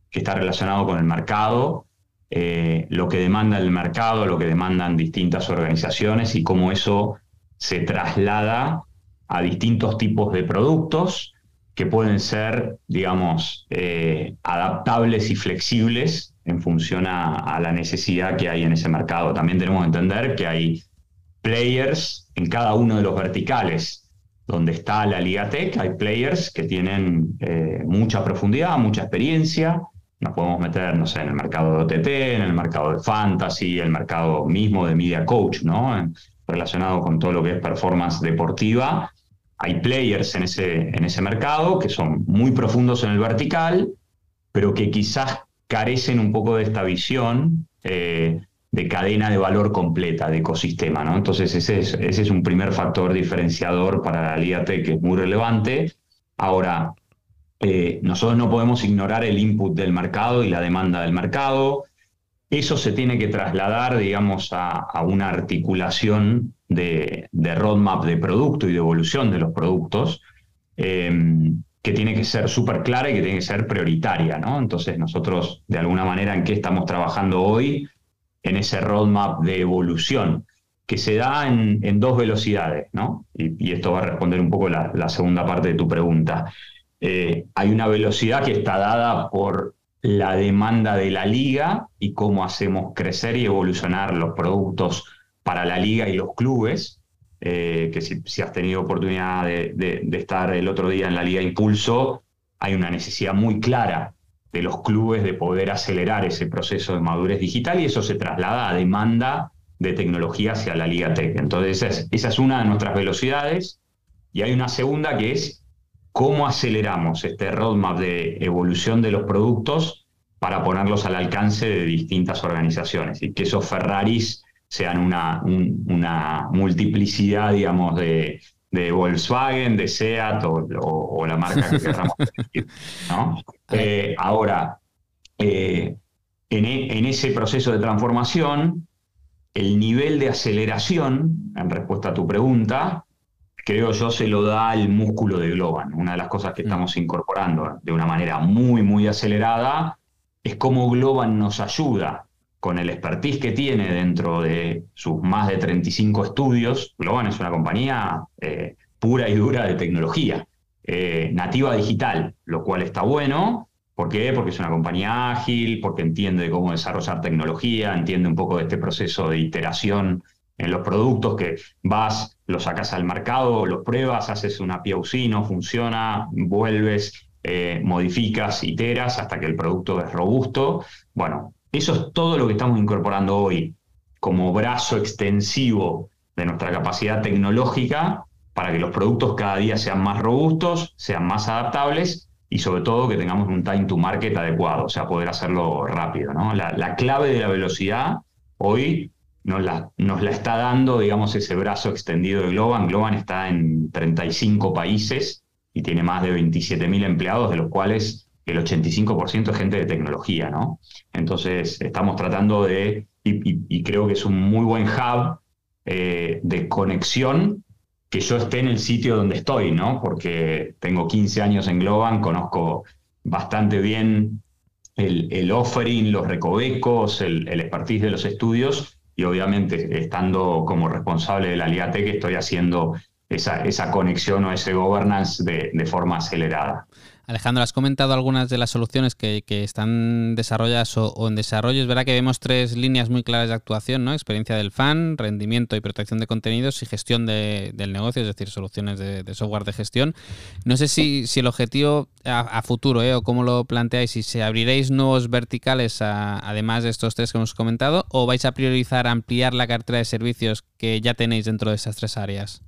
que está relacionado con el mercado, eh, lo que demanda el mercado, lo que demandan distintas organizaciones y cómo eso se traslada a distintos tipos de productos que pueden ser, digamos, eh, adaptables y flexibles en función a, la necesidad que hay en ese mercado. También tenemos que entender que hay players en cada uno de los verticales. Donde está la Liga Tech, hay players que tienen eh, mucha profundidad, mucha experiencia. Nos podemos meter, no sé, en el mercado de OTT, en el mercado de fantasy, el mercado mismo de media coach, ¿no? relacionado con todo lo que es performance deportiva hay players en ese, en ese mercado que son muy profundos en el vertical, pero que quizás carecen un poco de esta visión eh, de cadena de valor completa, de ecosistema. ¿no? Entonces ese es, ese es un primer factor diferenciador para la Liga que es muy relevante. Ahora, eh, nosotros no podemos ignorar el input del mercado y la demanda del mercado. Eso se tiene que trasladar, digamos, a, una articulación de, roadmap de producto y de evolución de los productos, em, que tiene que ser súper clara y que tiene que ser prioritaria, ¿no? Entonces nosotros, de alguna manera, ¿en qué estamos trabajando hoy? En ese roadmap de evolución, que se da en, dos velocidades, ¿no? Y, esto va a responder un poco la, segunda parte de tu pregunta. Eh, hay una velocidad que está dada por la demanda de la liga y cómo hacemos crecer y evolucionar los productos para la liga y los clubes, eh, que si, has tenido oportunidad de, estar el otro día en la Liga Impulso, hay una necesidad muy clara de los clubes de poder acelerar ese proceso de madurez digital y eso se traslada a demanda de tecnología hacia la Liga Tech. Entonces esa es, esa es una de nuestras velocidades y hay una segunda que es cómo aceleramos este roadmap de evolución de los productos para ponerlos al alcance de distintas organizaciones y que esos Ferraris sean una, una multiplicidad, digamos, de, de Volkswagen, de SEAT o, la marca que queramos ¿no? (laughs) Eh, ahora, eh, en, e, en, ese proceso de transformación, el nivel de aceleración, en respuesta a tu pregunta, creo yo se lo da el músculo de Globan. Una de las cosas que mm. estamos incorporando de una manera muy, muy acelerada es cómo Globan nos ayuda con el expertise que tiene dentro de sus más de 35 estudios, Globan es una compañía eh, pura y dura de tecnología, eh, nativa digital, lo cual está bueno. ¿Por qué? Porque es una compañía ágil, porque entiende cómo desarrollar tecnología, entiende un poco de este proceso de iteración en los productos que vas, los sacas al mercado, los pruebas, haces una POC, no funciona, vuelves, eh, modificas, iteras hasta que el producto es robusto. Bueno, eso es todo lo que estamos incorporando hoy como brazo extensivo de nuestra capacidad tecnológica para que los productos cada día sean más robustos, sean más adaptables y sobre todo que tengamos un time to market adecuado, o sea, poder hacerlo rápido. ¿no? La, clave de la velocidad hoy nos la, nos la, está dando, digamos, ese brazo extendido de Globan. Globan está en 35 países y tiene más de 27.000 empleados, de los cuales el 85% es gente de tecnología, ¿no? Entonces, estamos tratando de, y, creo que es un muy buen hub eh, de conexión que yo esté en el sitio donde estoy, ¿no? Porque tengo 15 años en Globan, conozco bastante bien el, offering, los recovecos, el, el expertise de los estudios y obviamente estando como responsable de la Liga Tech estoy haciendo esa, esa conexión o ese governance de forma acelerada. Alejandro, has comentado algunas de las soluciones que, están desarrolladas o, en desarrollo. Es verdad que vemos tres líneas muy claras de actuación, ¿no? Experiencia del fan, rendimiento y protección de contenidos y gestión del negocio, es decir, soluciones de, software de gestión. No sé si, el objetivo a, futuro, ¿eh? o cómo lo planteáis, si se abriréis nuevos verticales además de estos tres que hemos comentado, o vais a priorizar ampliar la cartera de servicios que ya tenéis dentro de esas tres áreas.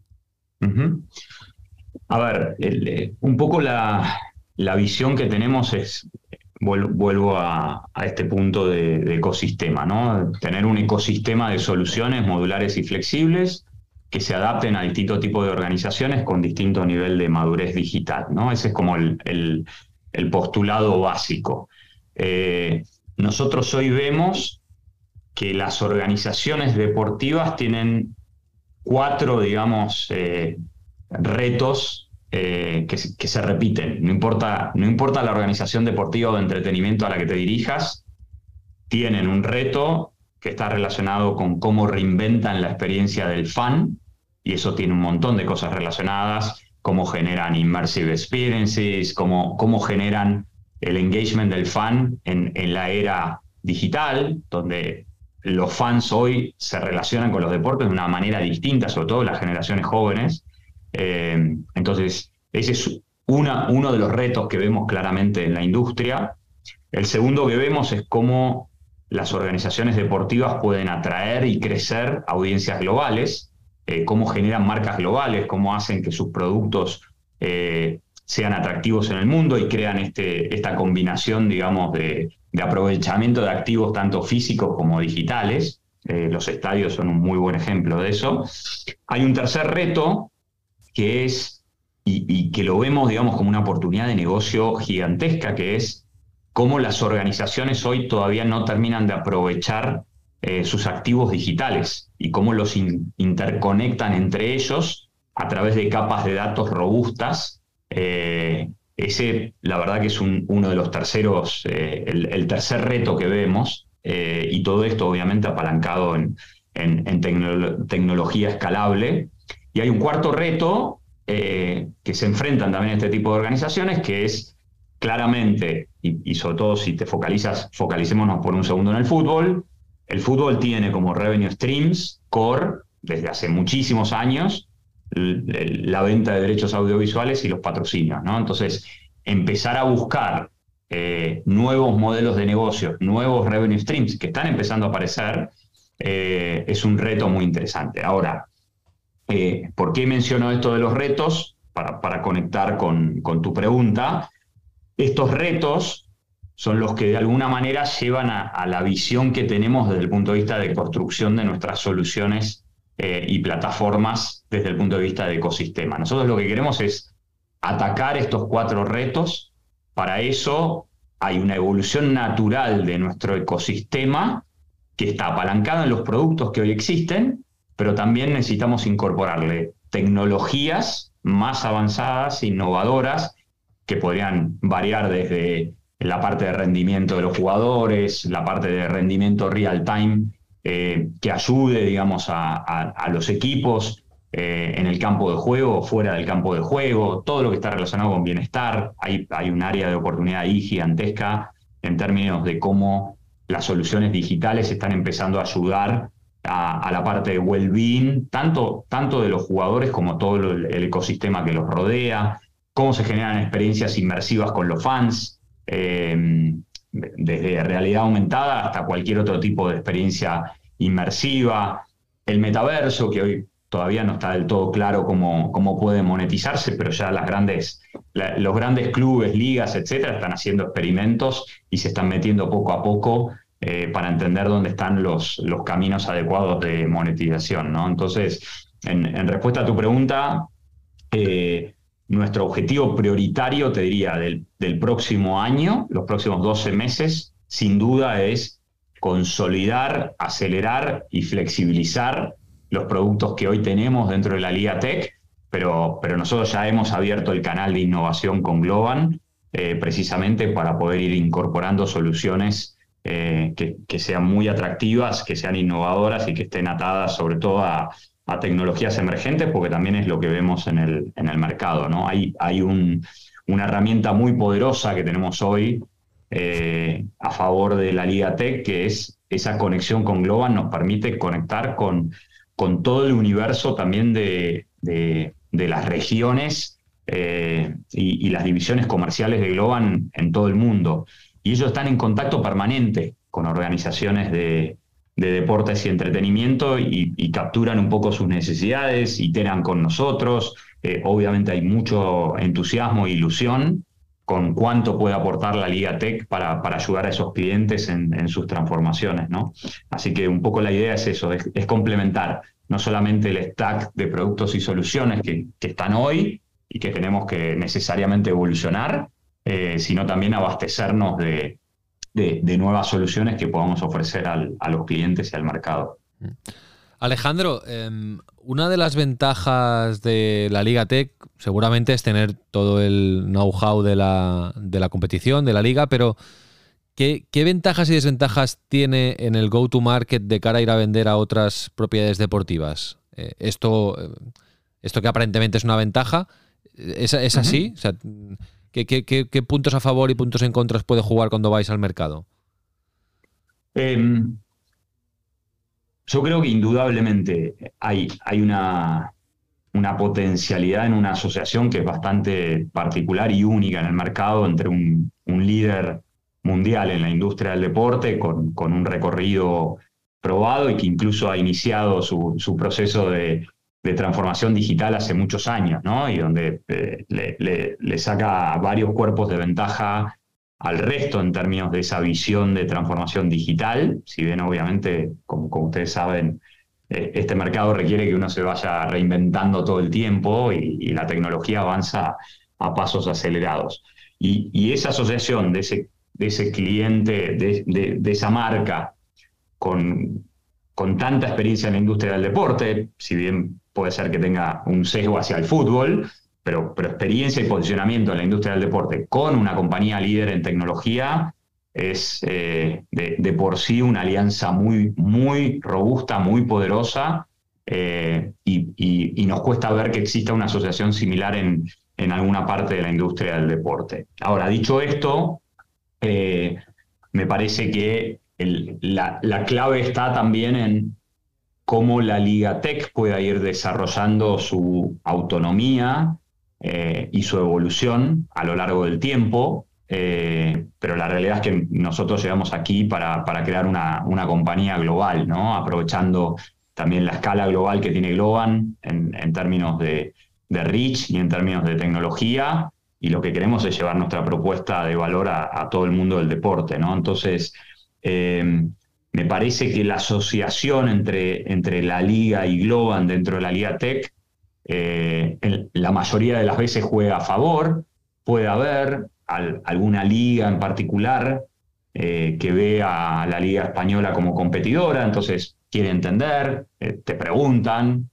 A ver, eh, un poco la, la visión que tenemos es, vuelvo a, este punto de, ecosistema, ¿no? Tener un ecosistema de soluciones modulares y flexibles que se adapten a distintos tipos de organizaciones con distinto nivel de madurez digital, ¿no? Ese es como el, postulado básico. Eh, nosotros hoy vemos que las organizaciones deportivas tienen cuatro, digamos, eh, retos eh, que, se repiten. No importa, no importa la organización deportiva o de entretenimiento a la que te dirijas, tienen un reto que está relacionado con cómo reinventan la experiencia del fan, y eso tiene un montón de cosas relacionadas, cómo generan immersive experiences, cómo, cómo generan el engagement del fan en, en la era digital, donde los fans hoy se relacionan con los deportes de una manera distinta, sobre todo las generaciones jóvenes, eh, entonces, ese es uno de los retos que vemos claramente en la industria. El segundo que vemos es cómo las organizaciones deportivas pueden atraer y crecer audiencias globales, eh, cómo generan marcas globales, cómo hacen que sus productos eh, sean atractivos en el mundo y crean este, esta combinación, digamos, de, aprovechamiento de activos tanto físicos como digitales. los estadios son un muy buen ejemplo de eso. Hay un tercer reto que es, y, que lo vemos, digamos, como una oportunidad de negocio gigantesca, que es cómo las organizaciones hoy todavía no terminan de aprovechar eh, sus activos digitales y cómo los interconectan entre ellos a través de capas de datos robustas. Eh, ese, la verdad que es uno de los terceros, eh, el, tercer reto que vemos, y todo esto obviamente apalancado en, en, tecnología escalable, y hay un cuarto reto eh, que se enfrentan también este tipo de organizaciones, que es claramente, y, sobre todo si te focalizas, focalicémonos por un segundo en el fútbol, el fútbol tiene como revenue streams core desde hace muchísimos años la venta de derechos audiovisuales y los patrocinios, ¿no? Entonces, empezar a buscar eh, nuevos modelos de negocio, nuevos revenue streams que están empezando a aparecer, eh, es un reto muy interesante. Ahora, eh, ¿Por qué menciono esto de los retos? Para, conectar con, tu pregunta. Estos retos son los que de alguna manera llevan a, la visión que tenemos desde el punto de vista de construcción de nuestras soluciones eh, y plataformas desde el punto de vista de ecosistema. Nosotros lo que queremos es atacar estos cuatro retos. Para eso hay una evolución natural de nuestro ecosistema que está apalancado en los productos que hoy existen, pero también necesitamos incorporarle tecnologías más avanzadas, innovadoras, que podrían variar desde la parte de rendimiento de los jugadores, la parte de rendimiento real time, eh, que ayude, digamos, a, los equipos eh, en el campo de juego o fuera del campo de juego, todo lo que está relacionado con bienestar. Hay, hay un área de oportunidad ahí gigantesca en términos de cómo las soluciones digitales están empezando a ayudar a, la parte de well-being, tanto, tanto de los jugadores como todo el, ecosistema que los rodea, cómo se generan experiencias inmersivas con los fans, em, desde realidad aumentada hasta cualquier otro tipo de experiencia inmersiva, el metaverso, que hoy todavía no está del todo claro cómo, cómo puede monetizarse, pero ya las grandes, los grandes clubes, ligas, etcétera, están haciendo experimentos y se están metiendo poco a poco eh, para entender dónde están los, los caminos adecuados de monetización. ¿no? Entonces, en, respuesta a tu pregunta, eh, nuestro objetivo prioritario, te diría, del, del próximo año, los próximos 12 meses, sin duda es consolidar, acelerar y flexibilizar los productos que hoy tenemos dentro de la Liga Tech, pero, pero nosotros ya hemos abierto el canal de innovación con Globan eh, precisamente para poder ir incorporando soluciones eh, que, sean muy atractivas, que sean innovadoras y que estén atadas sobre todo a, tecnologías emergentes, porque también es lo que vemos en el, en el mercado. ¿no? Hay, hay una herramienta muy poderosa que tenemos hoy eh, a favor de la Liga Tech, que es esa conexión con Globan, nos permite conectar con, con todo el universo también de, de, las regiones eh, y, las divisiones comerciales de Globan en todo el mundo. Y ellos están en contacto permanente con organizaciones de, deportes y entretenimiento y, capturan un poco sus necesidades, iteran con nosotros. Eh, obviamente hay mucho entusiasmo e ilusión con cuánto puede aportar la Liga Tech para, para ayudar a esos clientes en, sus transformaciones. ¿no? Así que un poco la idea es eso, es, complementar no solamente el stack de productos y soluciones que, están hoy y que tenemos que necesariamente evolucionar, eh, sino también abastecernos de, de, nuevas soluciones que podamos ofrecer a los clientes y al mercado. Mm. Alejandro, em, una de las ventajas de la Liga Tech seguramente es tener todo el know-how de la, de la, competición, de la liga, pero ¿qué, ventajas y desventajas tiene en el go-to-market de cara a ir a vender a otras propiedades deportivas? Eh, esto, esto que aparentemente es una ventaja, ¿es, así? ¿Qué, puntos a favor y puntos en contra puede jugar cuando vais al mercado? Em, yo creo que indudablemente hay, hay una, una potencialidad en una asociación que es bastante particular y única en el mercado entre un, líder mundial en la industria del deporte con, con, un recorrido probado y que incluso ha iniciado su, su proceso de, de, transformación digital hace muchos años, ¿no? Y donde eh, le, saca varios cuerpos de ventaja al resto en términos de esa visión de transformación digital, si bien obviamente, como, ustedes saben, eh, este mercado requiere que uno se vaya reinventando todo el tiempo y, la tecnología avanza a pasos acelerados. Y, esa asociación de ese, de ese cliente, de, de, esa marca, con, con tanta experiencia en la industria del deporte, si bien puede ser que tenga un sesgo hacia el fútbol, pero, experiencia y posicionamiento en la industria del deporte con una compañía líder en tecnología es eh, de, por sí una alianza muy, muy robusta, muy poderosa, eh, y, nos cuesta ver que exista una asociación similar en, en alguna parte de la industria del deporte. Ahora, dicho esto, eh, me parece que la, la, clave está también en cómo la Liga Tech pueda ir desarrollando su autonomía eh, y su evolución a lo largo del tiempo, eh, pero la realidad es que nosotros llegamos aquí para, para crear una, una, compañía global, ¿no? aprovechando también la escala global que tiene Globan en, términos de, de, reach y en términos de tecnología, y lo que queremos es llevar nuestra propuesta de valor a, todo el mundo del deporte. ¿no? Entonces, eh, me parece que la asociación entre, entre la liga y Globan dentro de la Liga Tech eh, la mayoría de las veces juega a favor, puede haber alguna liga en particular eh, que ve a la liga española como competidora, entonces quiere entender, eh, te preguntan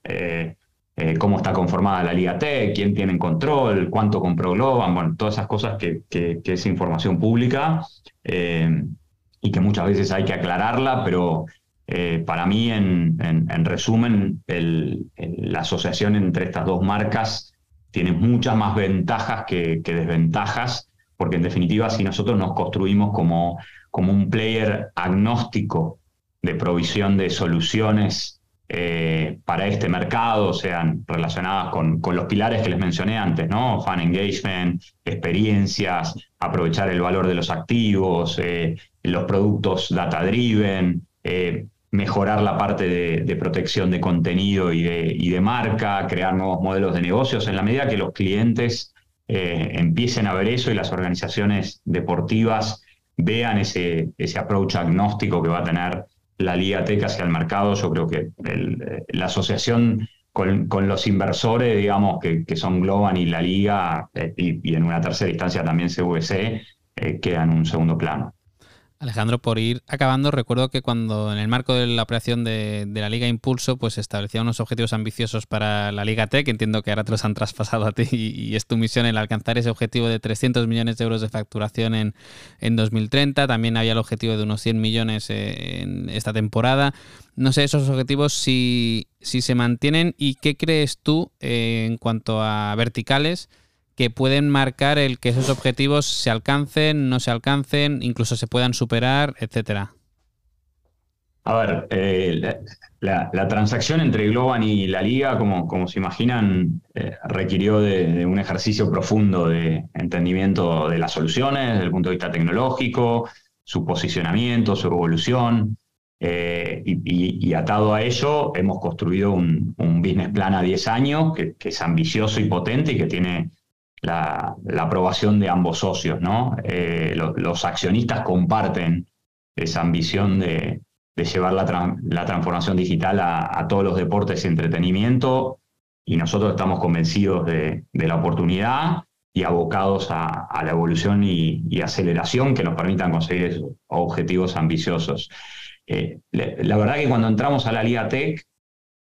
cómo está conformada la liga T, quién tiene control, cuánto compró Globan, bueno, todas esas cosas que es información pública y que muchas veces hay que aclararla, pero eh, para mí, en, resumen, la asociación entre estas dos marcas tiene muchas más ventajas que, desventajas, porque en definitiva, si nosotros nos construimos como, como un player agnóstico de provisión de soluciones eh, para este mercado, sean relacionadas con, con, los pilares que les mencioné antes, ¿no? Fan engagement, experiencias, aprovechar el valor de los activos, eh, los productos data driven, mejorar la parte de, protección de contenido y de, de, marca, crear nuevos modelos de negocios, en la medida que los clientes eh, empiecen a ver eso y las organizaciones deportivas vean ese, ese approach agnóstico que va a tener la Liga Tech hacia el mercado, yo creo que eh, la asociación con, con los inversores, digamos, que, que, son Globan y la Liga, eh, y, y, en una tercera instancia también CVC, eh, quedan en un segundo plano. Alejandro, por ir acabando, recuerdo que cuando en el marco de la operación de, la Liga Impulso, pues establecía unos objetivos ambiciosos para la Liga Tech, entiendo que ahora te los han traspasado a ti y, es tu misión el alcanzar ese objetivo de 300 millones de euros de facturación en, en 2030, también había el objetivo de unos 100 millones en esta temporada. No sé esos objetivos si, si se mantienen y qué crees tú eh, en cuanto a verticales que pueden marcar el que esos objetivos se alcancen, no se alcancen, incluso se puedan superar, etcétera. A ver, eh, la, transacción entre Globan y la Liga, como, como se imaginan, eh, requirió de, un ejercicio profundo de entendimiento de las soluciones desde el punto de vista tecnológico, su posicionamiento, su evolución. Eh, y, atado a ello, hemos construido un, business plan a 10 años que, es ambicioso y potente y que tiene la, la aprobación de ambos socios. ¿no? Eh, lo, los accionistas comparten esa ambición de, llevar la, tra la, transformación digital a, todos los deportes y entretenimiento y nosotros estamos convencidos de, la oportunidad y abocados a, la evolución y, aceleración que nos permitan conseguir esos objetivos ambiciosos. Eh, la verdad que cuando entramos a la Liga Tech,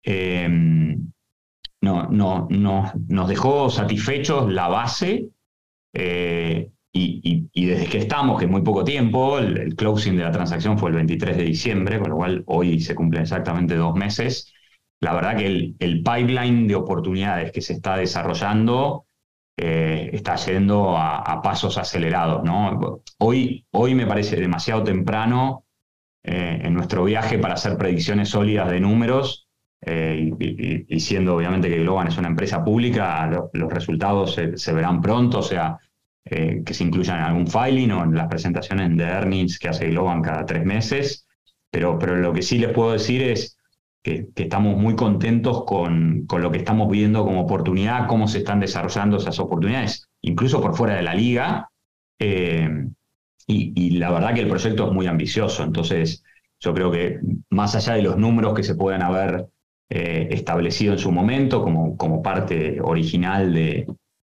eh, no, no, no, nos dejó satisfechos la base eh, y, y, y, desde que estamos, que es muy poco tiempo, el, closing de la transacción fue el 23 de diciembre, con lo cual hoy se cumplen exactamente dos meses. La verdad que el, el pipeline de oportunidades que se está desarrollando eh, está yendo a, a, pasos acelerados. ¿no? Hoy, hoy me parece demasiado temprano eh, en nuestro viaje para hacer predicciones sólidas de números eh, y, y, siendo obviamente que Globan es una empresa pública, lo, los resultados se, verán pronto, o sea, eh, que se incluyan en algún filing o en las presentaciones de earnings que hace Globan cada tres meses, pero, pero lo que sí les puedo decir es que, que estamos muy contentos con, con, lo que estamos viendo como oportunidad, cómo se están desarrollando esas oportunidades, incluso por fuera de la liga. Eh, y, y, la verdad que el proyecto es muy ambicioso, entonces yo creo que más allá de los números que se puedan haber eh, establecido en su momento como, como parte original de,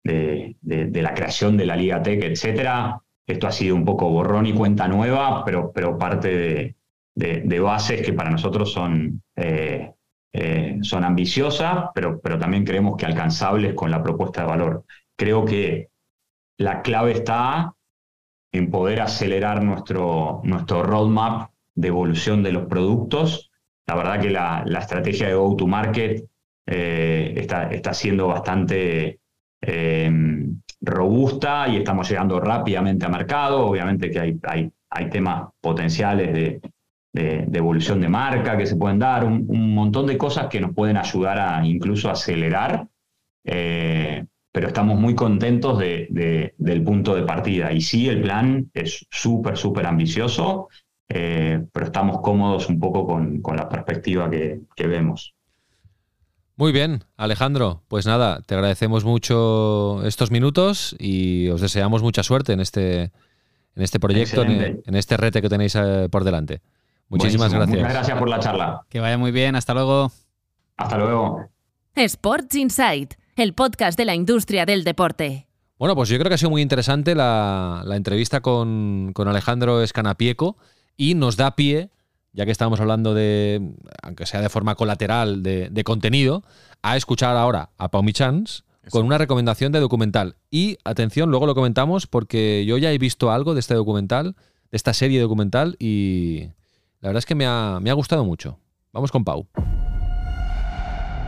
de, la creación de la Liga Tech, etcétera, esto ha sido un poco borrón y cuenta nueva, pero, pero parte de, bases que para nosotros son, eh, eh, son ambiciosas, pero, pero también creemos que alcanzables con la propuesta de valor. Creo que la clave está en poder acelerar nuestro, nuestro roadmap de evolución de los productos. La verdad que la, estrategia de go-to-market eh, está, está siendo bastante eh, robusta y estamos llegando rápidamente a mercado. Obviamente que hay, hay, temas potenciales de, de, evolución de marca que se pueden dar, un, montón de cosas que nos pueden ayudar a incluso acelerar. Eh, pero estamos muy contentos de, de, del punto de partida. Y sí, el plan es súper, súper ambicioso, eh, pero estamos cómodos un poco con, con la perspectiva que, que, vemos. Muy bien, Alejandro. Pues nada, te agradecemos mucho estos minutos y os deseamos mucha suerte en este, en este proyecto, en, en, este rete que tenéis eh, por delante. Muchísimas Buenísimo. gracias. Muchas gracias por la charla. Que vaya muy bien, hasta luego. Hasta luego. Sports Insight el podcast de la industria del deporte. Bueno, pues yo creo que ha sido muy interesante la, la entrevista con, con, Alejandro Escanapieco y nos da pie, ya que estamos hablando de, aunque sea de forma colateral, de, de contenido, a escuchar ahora a Pau Michans con una recomendación de documental. Y atención, luego lo comentamos porque yo ya he visto algo de este documental, de esta serie documental y la verdad es que me ha, me ha gustado mucho. Vamos con Pau.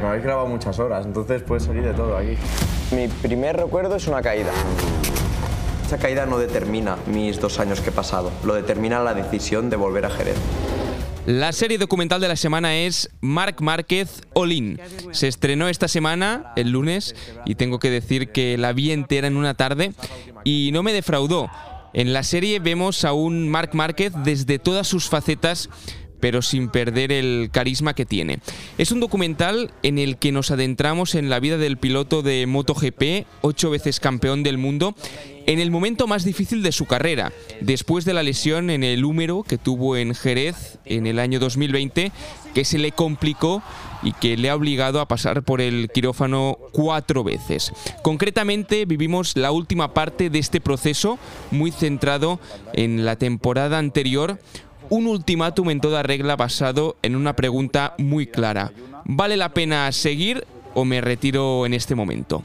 Me habéis grabado muchas horas, entonces puede salir de todo aquí. Mi primer recuerdo es una caída. Esa caída no determina mis dos años que he pasado, lo determina la decisión de volver a Jerez. La serie documental de la semana es Marc Márquez All In. Se estrenó esta semana, el lunes, y tengo que decir que la vi entera en una tarde y no me defraudó. En la serie vemos a un Marc Márquez desde todas sus facetas pero sin perder el carisma que tiene. Es un documental en el que nos adentramos en la vida del piloto de MotoGP, ocho veces campeón del mundo, en el momento más difícil de su carrera, después de la lesión en el húmero que tuvo en Jerez en el año 2020, que se le complicó y que le ha obligado a pasar por el quirófano cuatro veces. Concretamente vivimos la última parte de este proceso, muy centrado en la temporada anterior, un ultimátum en toda regla basado en una pregunta muy clara. ¿Vale la pena seguir o me retiro en este momento?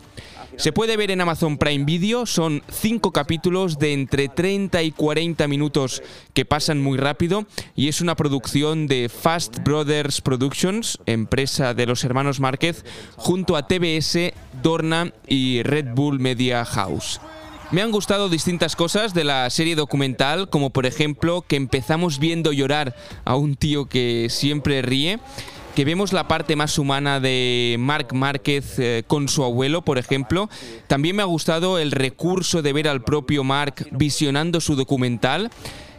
Se puede ver en Amazon Prime Video, son cinco capítulos de entre 30 y 40 minutos que pasan muy rápido y es una producción de Fast Brothers Productions, empresa de los hermanos Márquez, junto a TBS, Dorna y Red Bull Media House. Me han gustado distintas cosas de la serie documental, como por ejemplo que empezamos viendo llorar a un tío que siempre ríe que vemos la parte más humana de Marc Márquez eh, con su abuelo, por ejemplo. También me ha gustado el recurso de ver al propio Marc visionando su documental.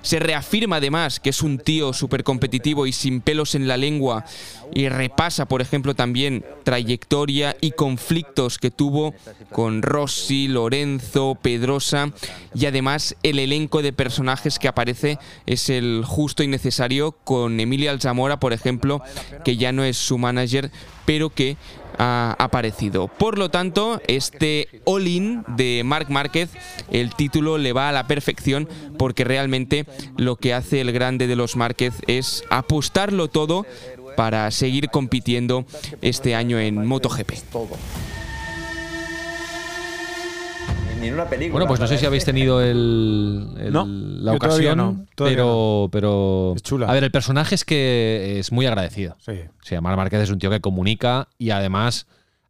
Se reafirma además que es un tío súper competitivo y sin pelos en la lengua y repasa, por ejemplo, también trayectoria y conflictos que tuvo con Rossi, Lorenzo, Pedrosa y además el elenco de personajes que aparece es el justo y necesario con Emilia Alzamora, por ejemplo, que ya no es su manager, pero que ha aparecido. Por lo tanto, este All-In de Marc Márquez, el título le va a la perfección porque realmente lo que hace el grande de los Márquez es apostarlo todo para seguir compitiendo este año en MotoGP. Ni en una película. Bueno, pues no sé si habéis tenido el, el- No, la ocasión, no, todavía pero, pero Es chula. A ver, el personaje es que es muy agradecido. Sí. O sea, Mar Márquez es un tío que comunica y además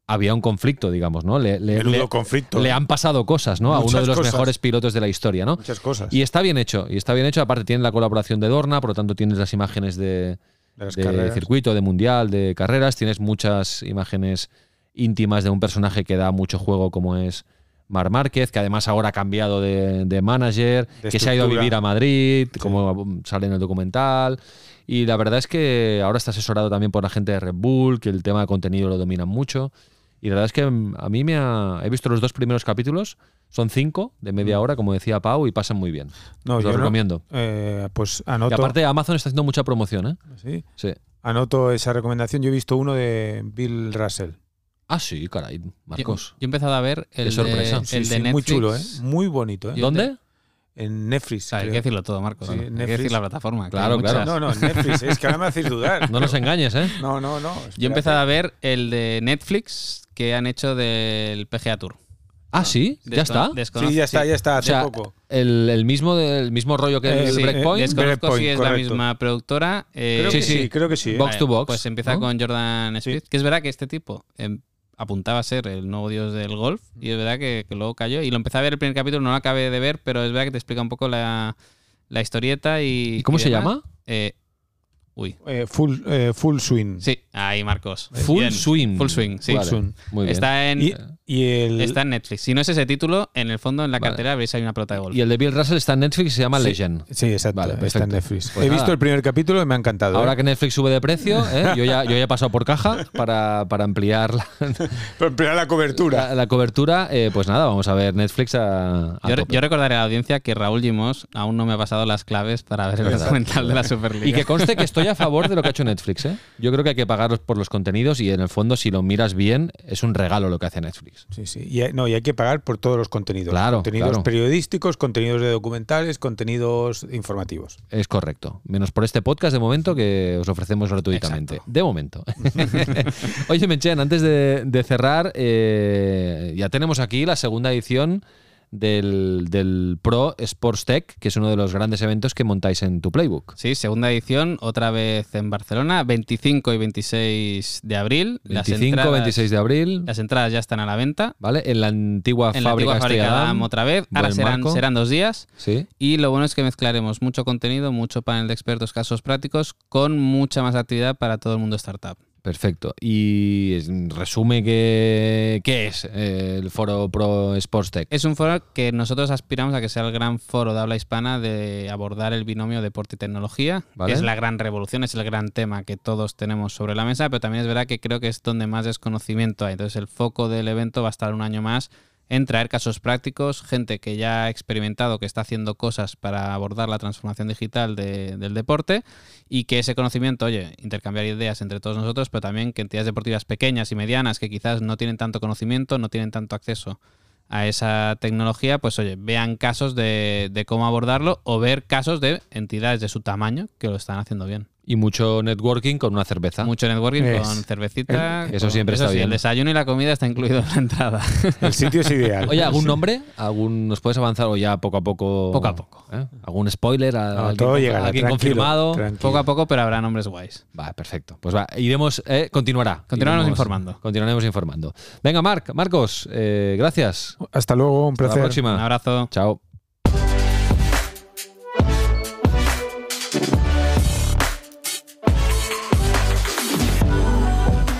había un conflicto, digamos, ¿no? Le, le- Menudo le- conflicto. le han pasado cosas, ¿no? a uno de los cosas. mejores pilotos de la historia, ¿no? Muchas cosas. Y está bien hecho, y está bien hecho. Aparte, tiene la colaboración de Dorna, por lo tanto, tienes las imágenes de, De las de circuito, de mundial, de carreras. Tienes muchas imágenes íntimas de un personaje que da mucho juego, como es Mar Márquez, que además ahora ha cambiado de, de manager, De que se ha ido a vivir a Madrid, como sale en el documental. Y la verdad es que ahora está asesorado también por la gente de Red Bull, que el tema de contenido lo dominan mucho. Y la verdad es que mm, a mí me ha. He visto los dos primeros capítulos, son cinco de media hora, como decía Pau, y pasan muy bien. No, Os lo yo no. recomiendo. Eh, pues Y anoto. aparte, Amazon está haciendo mucha promoción, ¿eh? Sí. Sí. Anoto esa recomendación. Yo he visto uno de Bill Russell. Ah, sí, caray, Marcos. yo he empezado a ver el, Qué sorpresa. de, Sí, el sí, de Netflix. muy chulo, ¿eh? Muy bonito, ¿eh? ¿Dónde? En Netflix. O sea, hay que decirlo todo, Marcos. Sí, ¿no? Hay que Netflix. decir la plataforma. Claro, claro. muchas. No, no, Netflix. es que ahora me hacéis dudar. No nos engañes, ¿eh? No, no, no. Yo he empezado a ver el de Netflix que han hecho del PGA Tour. Ah, sí, ya está. desconozco- Sí, ya está, ya está, O hace sea, poco. el, el mismo, del mismo rollo que Eh, el sí, Breakpoint. eh, Desconozco Breakpoint, si es correcto. la misma productora. eh, Creo Sí, que sí. sí, creo que sí. ¿eh? Box to box, Pues empieza ¿no? con Jordan Speed. Que es verdad que este tipo em, apuntaba a ser el nuevo dios del golf. Y es verdad que, que luego cayó. Y lo empecé a ver el primer capítulo, no lo acabé de ver, pero es verdad que te explica un poco la, la historieta. ¿Y, ¿Y cómo se demás. llama? Eh, uy. Eh, full, eh, full swing. Sí, ahí Marcos. Full Bien. Swing. Full Swing, sí. Vale, Swing. Muy bien. Está en, Y, y el. está en Netflix. Si no es ese título, en el fondo, en la Vale. cartera, veis hay una pelota de golf. Y el de Bill Russell está en Netflix y se llama Sí. Legend. Sí, exacto. Vale, está en Netflix. Pues He nada. visto el primer capítulo y me ha encantado. Ahora ¿eh? que Netflix sube de precio, (laughs) ¿eh? yo, ya, yo ya he pasado por caja para, para ampliar la, (laughs) Para ampliar la cobertura. la- la cobertura. eh, pues nada, vamos a ver Netflix a, a Yo, recordaré a la audiencia que Raúl Gimos aún no me ha pasado las claves para ver el documental de la (laughs) Superliga. Y que conste que estoy a favor de lo que ha hecho Netflix. ¿eh? Yo creo que hay que pagar por los contenidos y en el fondo, si lo miras bien, es un regalo lo que hace Netflix. Sí, sí. Y hay, no, y hay que pagar por todos los contenidos. Claro, Contenidos claro. periodísticos, contenidos de documentales, contenidos informativos. Es correcto. Menos por este podcast de momento que os ofrecemos gratuitamente. De momento. (laughs) Oye, Menchen, antes de, de cerrar, eh, ya tenemos aquí la segunda edición del, del Pro Sports Tech, que es uno de los grandes eventos que montáis en tu Playbook. Sí, segunda edición, otra vez en Barcelona, 25 y 26 de abril. Las 25, entradas- 26 de abril, Las entradas ya están a la venta. ¿vale? En la antigua En la fábrica antigua fábrica Estrella Damm Damm. otra vez. Ahora serán, marco. serán dos días. Sí. Y lo bueno es que mezclaremos mucho contenido, mucho panel de expertos, casos prácticos, con mucha más actividad para todo el mundo startup. Perfecto. Y es- resume que, qué es el foro Pro Sports Tech. Es un foro que nosotros aspiramos a que sea el gran foro de habla hispana de abordar el binomio deporte y tecnología. Vale. Es la gran revolución, es el gran tema que todos tenemos sobre la mesa, pero también es verdad que creo que es donde más desconocimiento hay. Entonces el foco del evento va a estar un año más en traer casos prácticos, gente que ya ha experimentado, que está haciendo cosas para abordar la transformación digital de- del deporte y que ese conocimiento, oye, intercambiar ideas entre todos nosotros, pero también que entidades deportivas pequeñas y medianas que quizás no tienen tanto conocimiento, no tienen tanto acceso a esa tecnología, pues oye, vean casos de, de cómo abordarlo o ver casos de entidades de su tamaño que lo están haciendo bien. Y mucho networking con una cerveza. Mucho networking Es. con cervecita. El- eso con- siempre está sí, bien. El desayuno y la comida está incluido en la entrada. (laughs) El sitio es ideal. Oye, ¿algún nombre? ¿Algún, ¿Nos puedes avanzar o ya poco a poco? Poco a poco. ¿Eh? ¿Algún spoiler? ¿A- No, ¿Alguien, todo llegará, alguien confirmado? tranquilo. poco a poco, pero habrá nombres guays. Va, perfecto. Pues va, iremos, eh, continuará. Continuaremos Iremos- informando. Continuaremos informando. Venga, Marc, Marcos, eh, gracias. Hasta luego, un Hasta placer. la próxima. Un abrazo. Chao.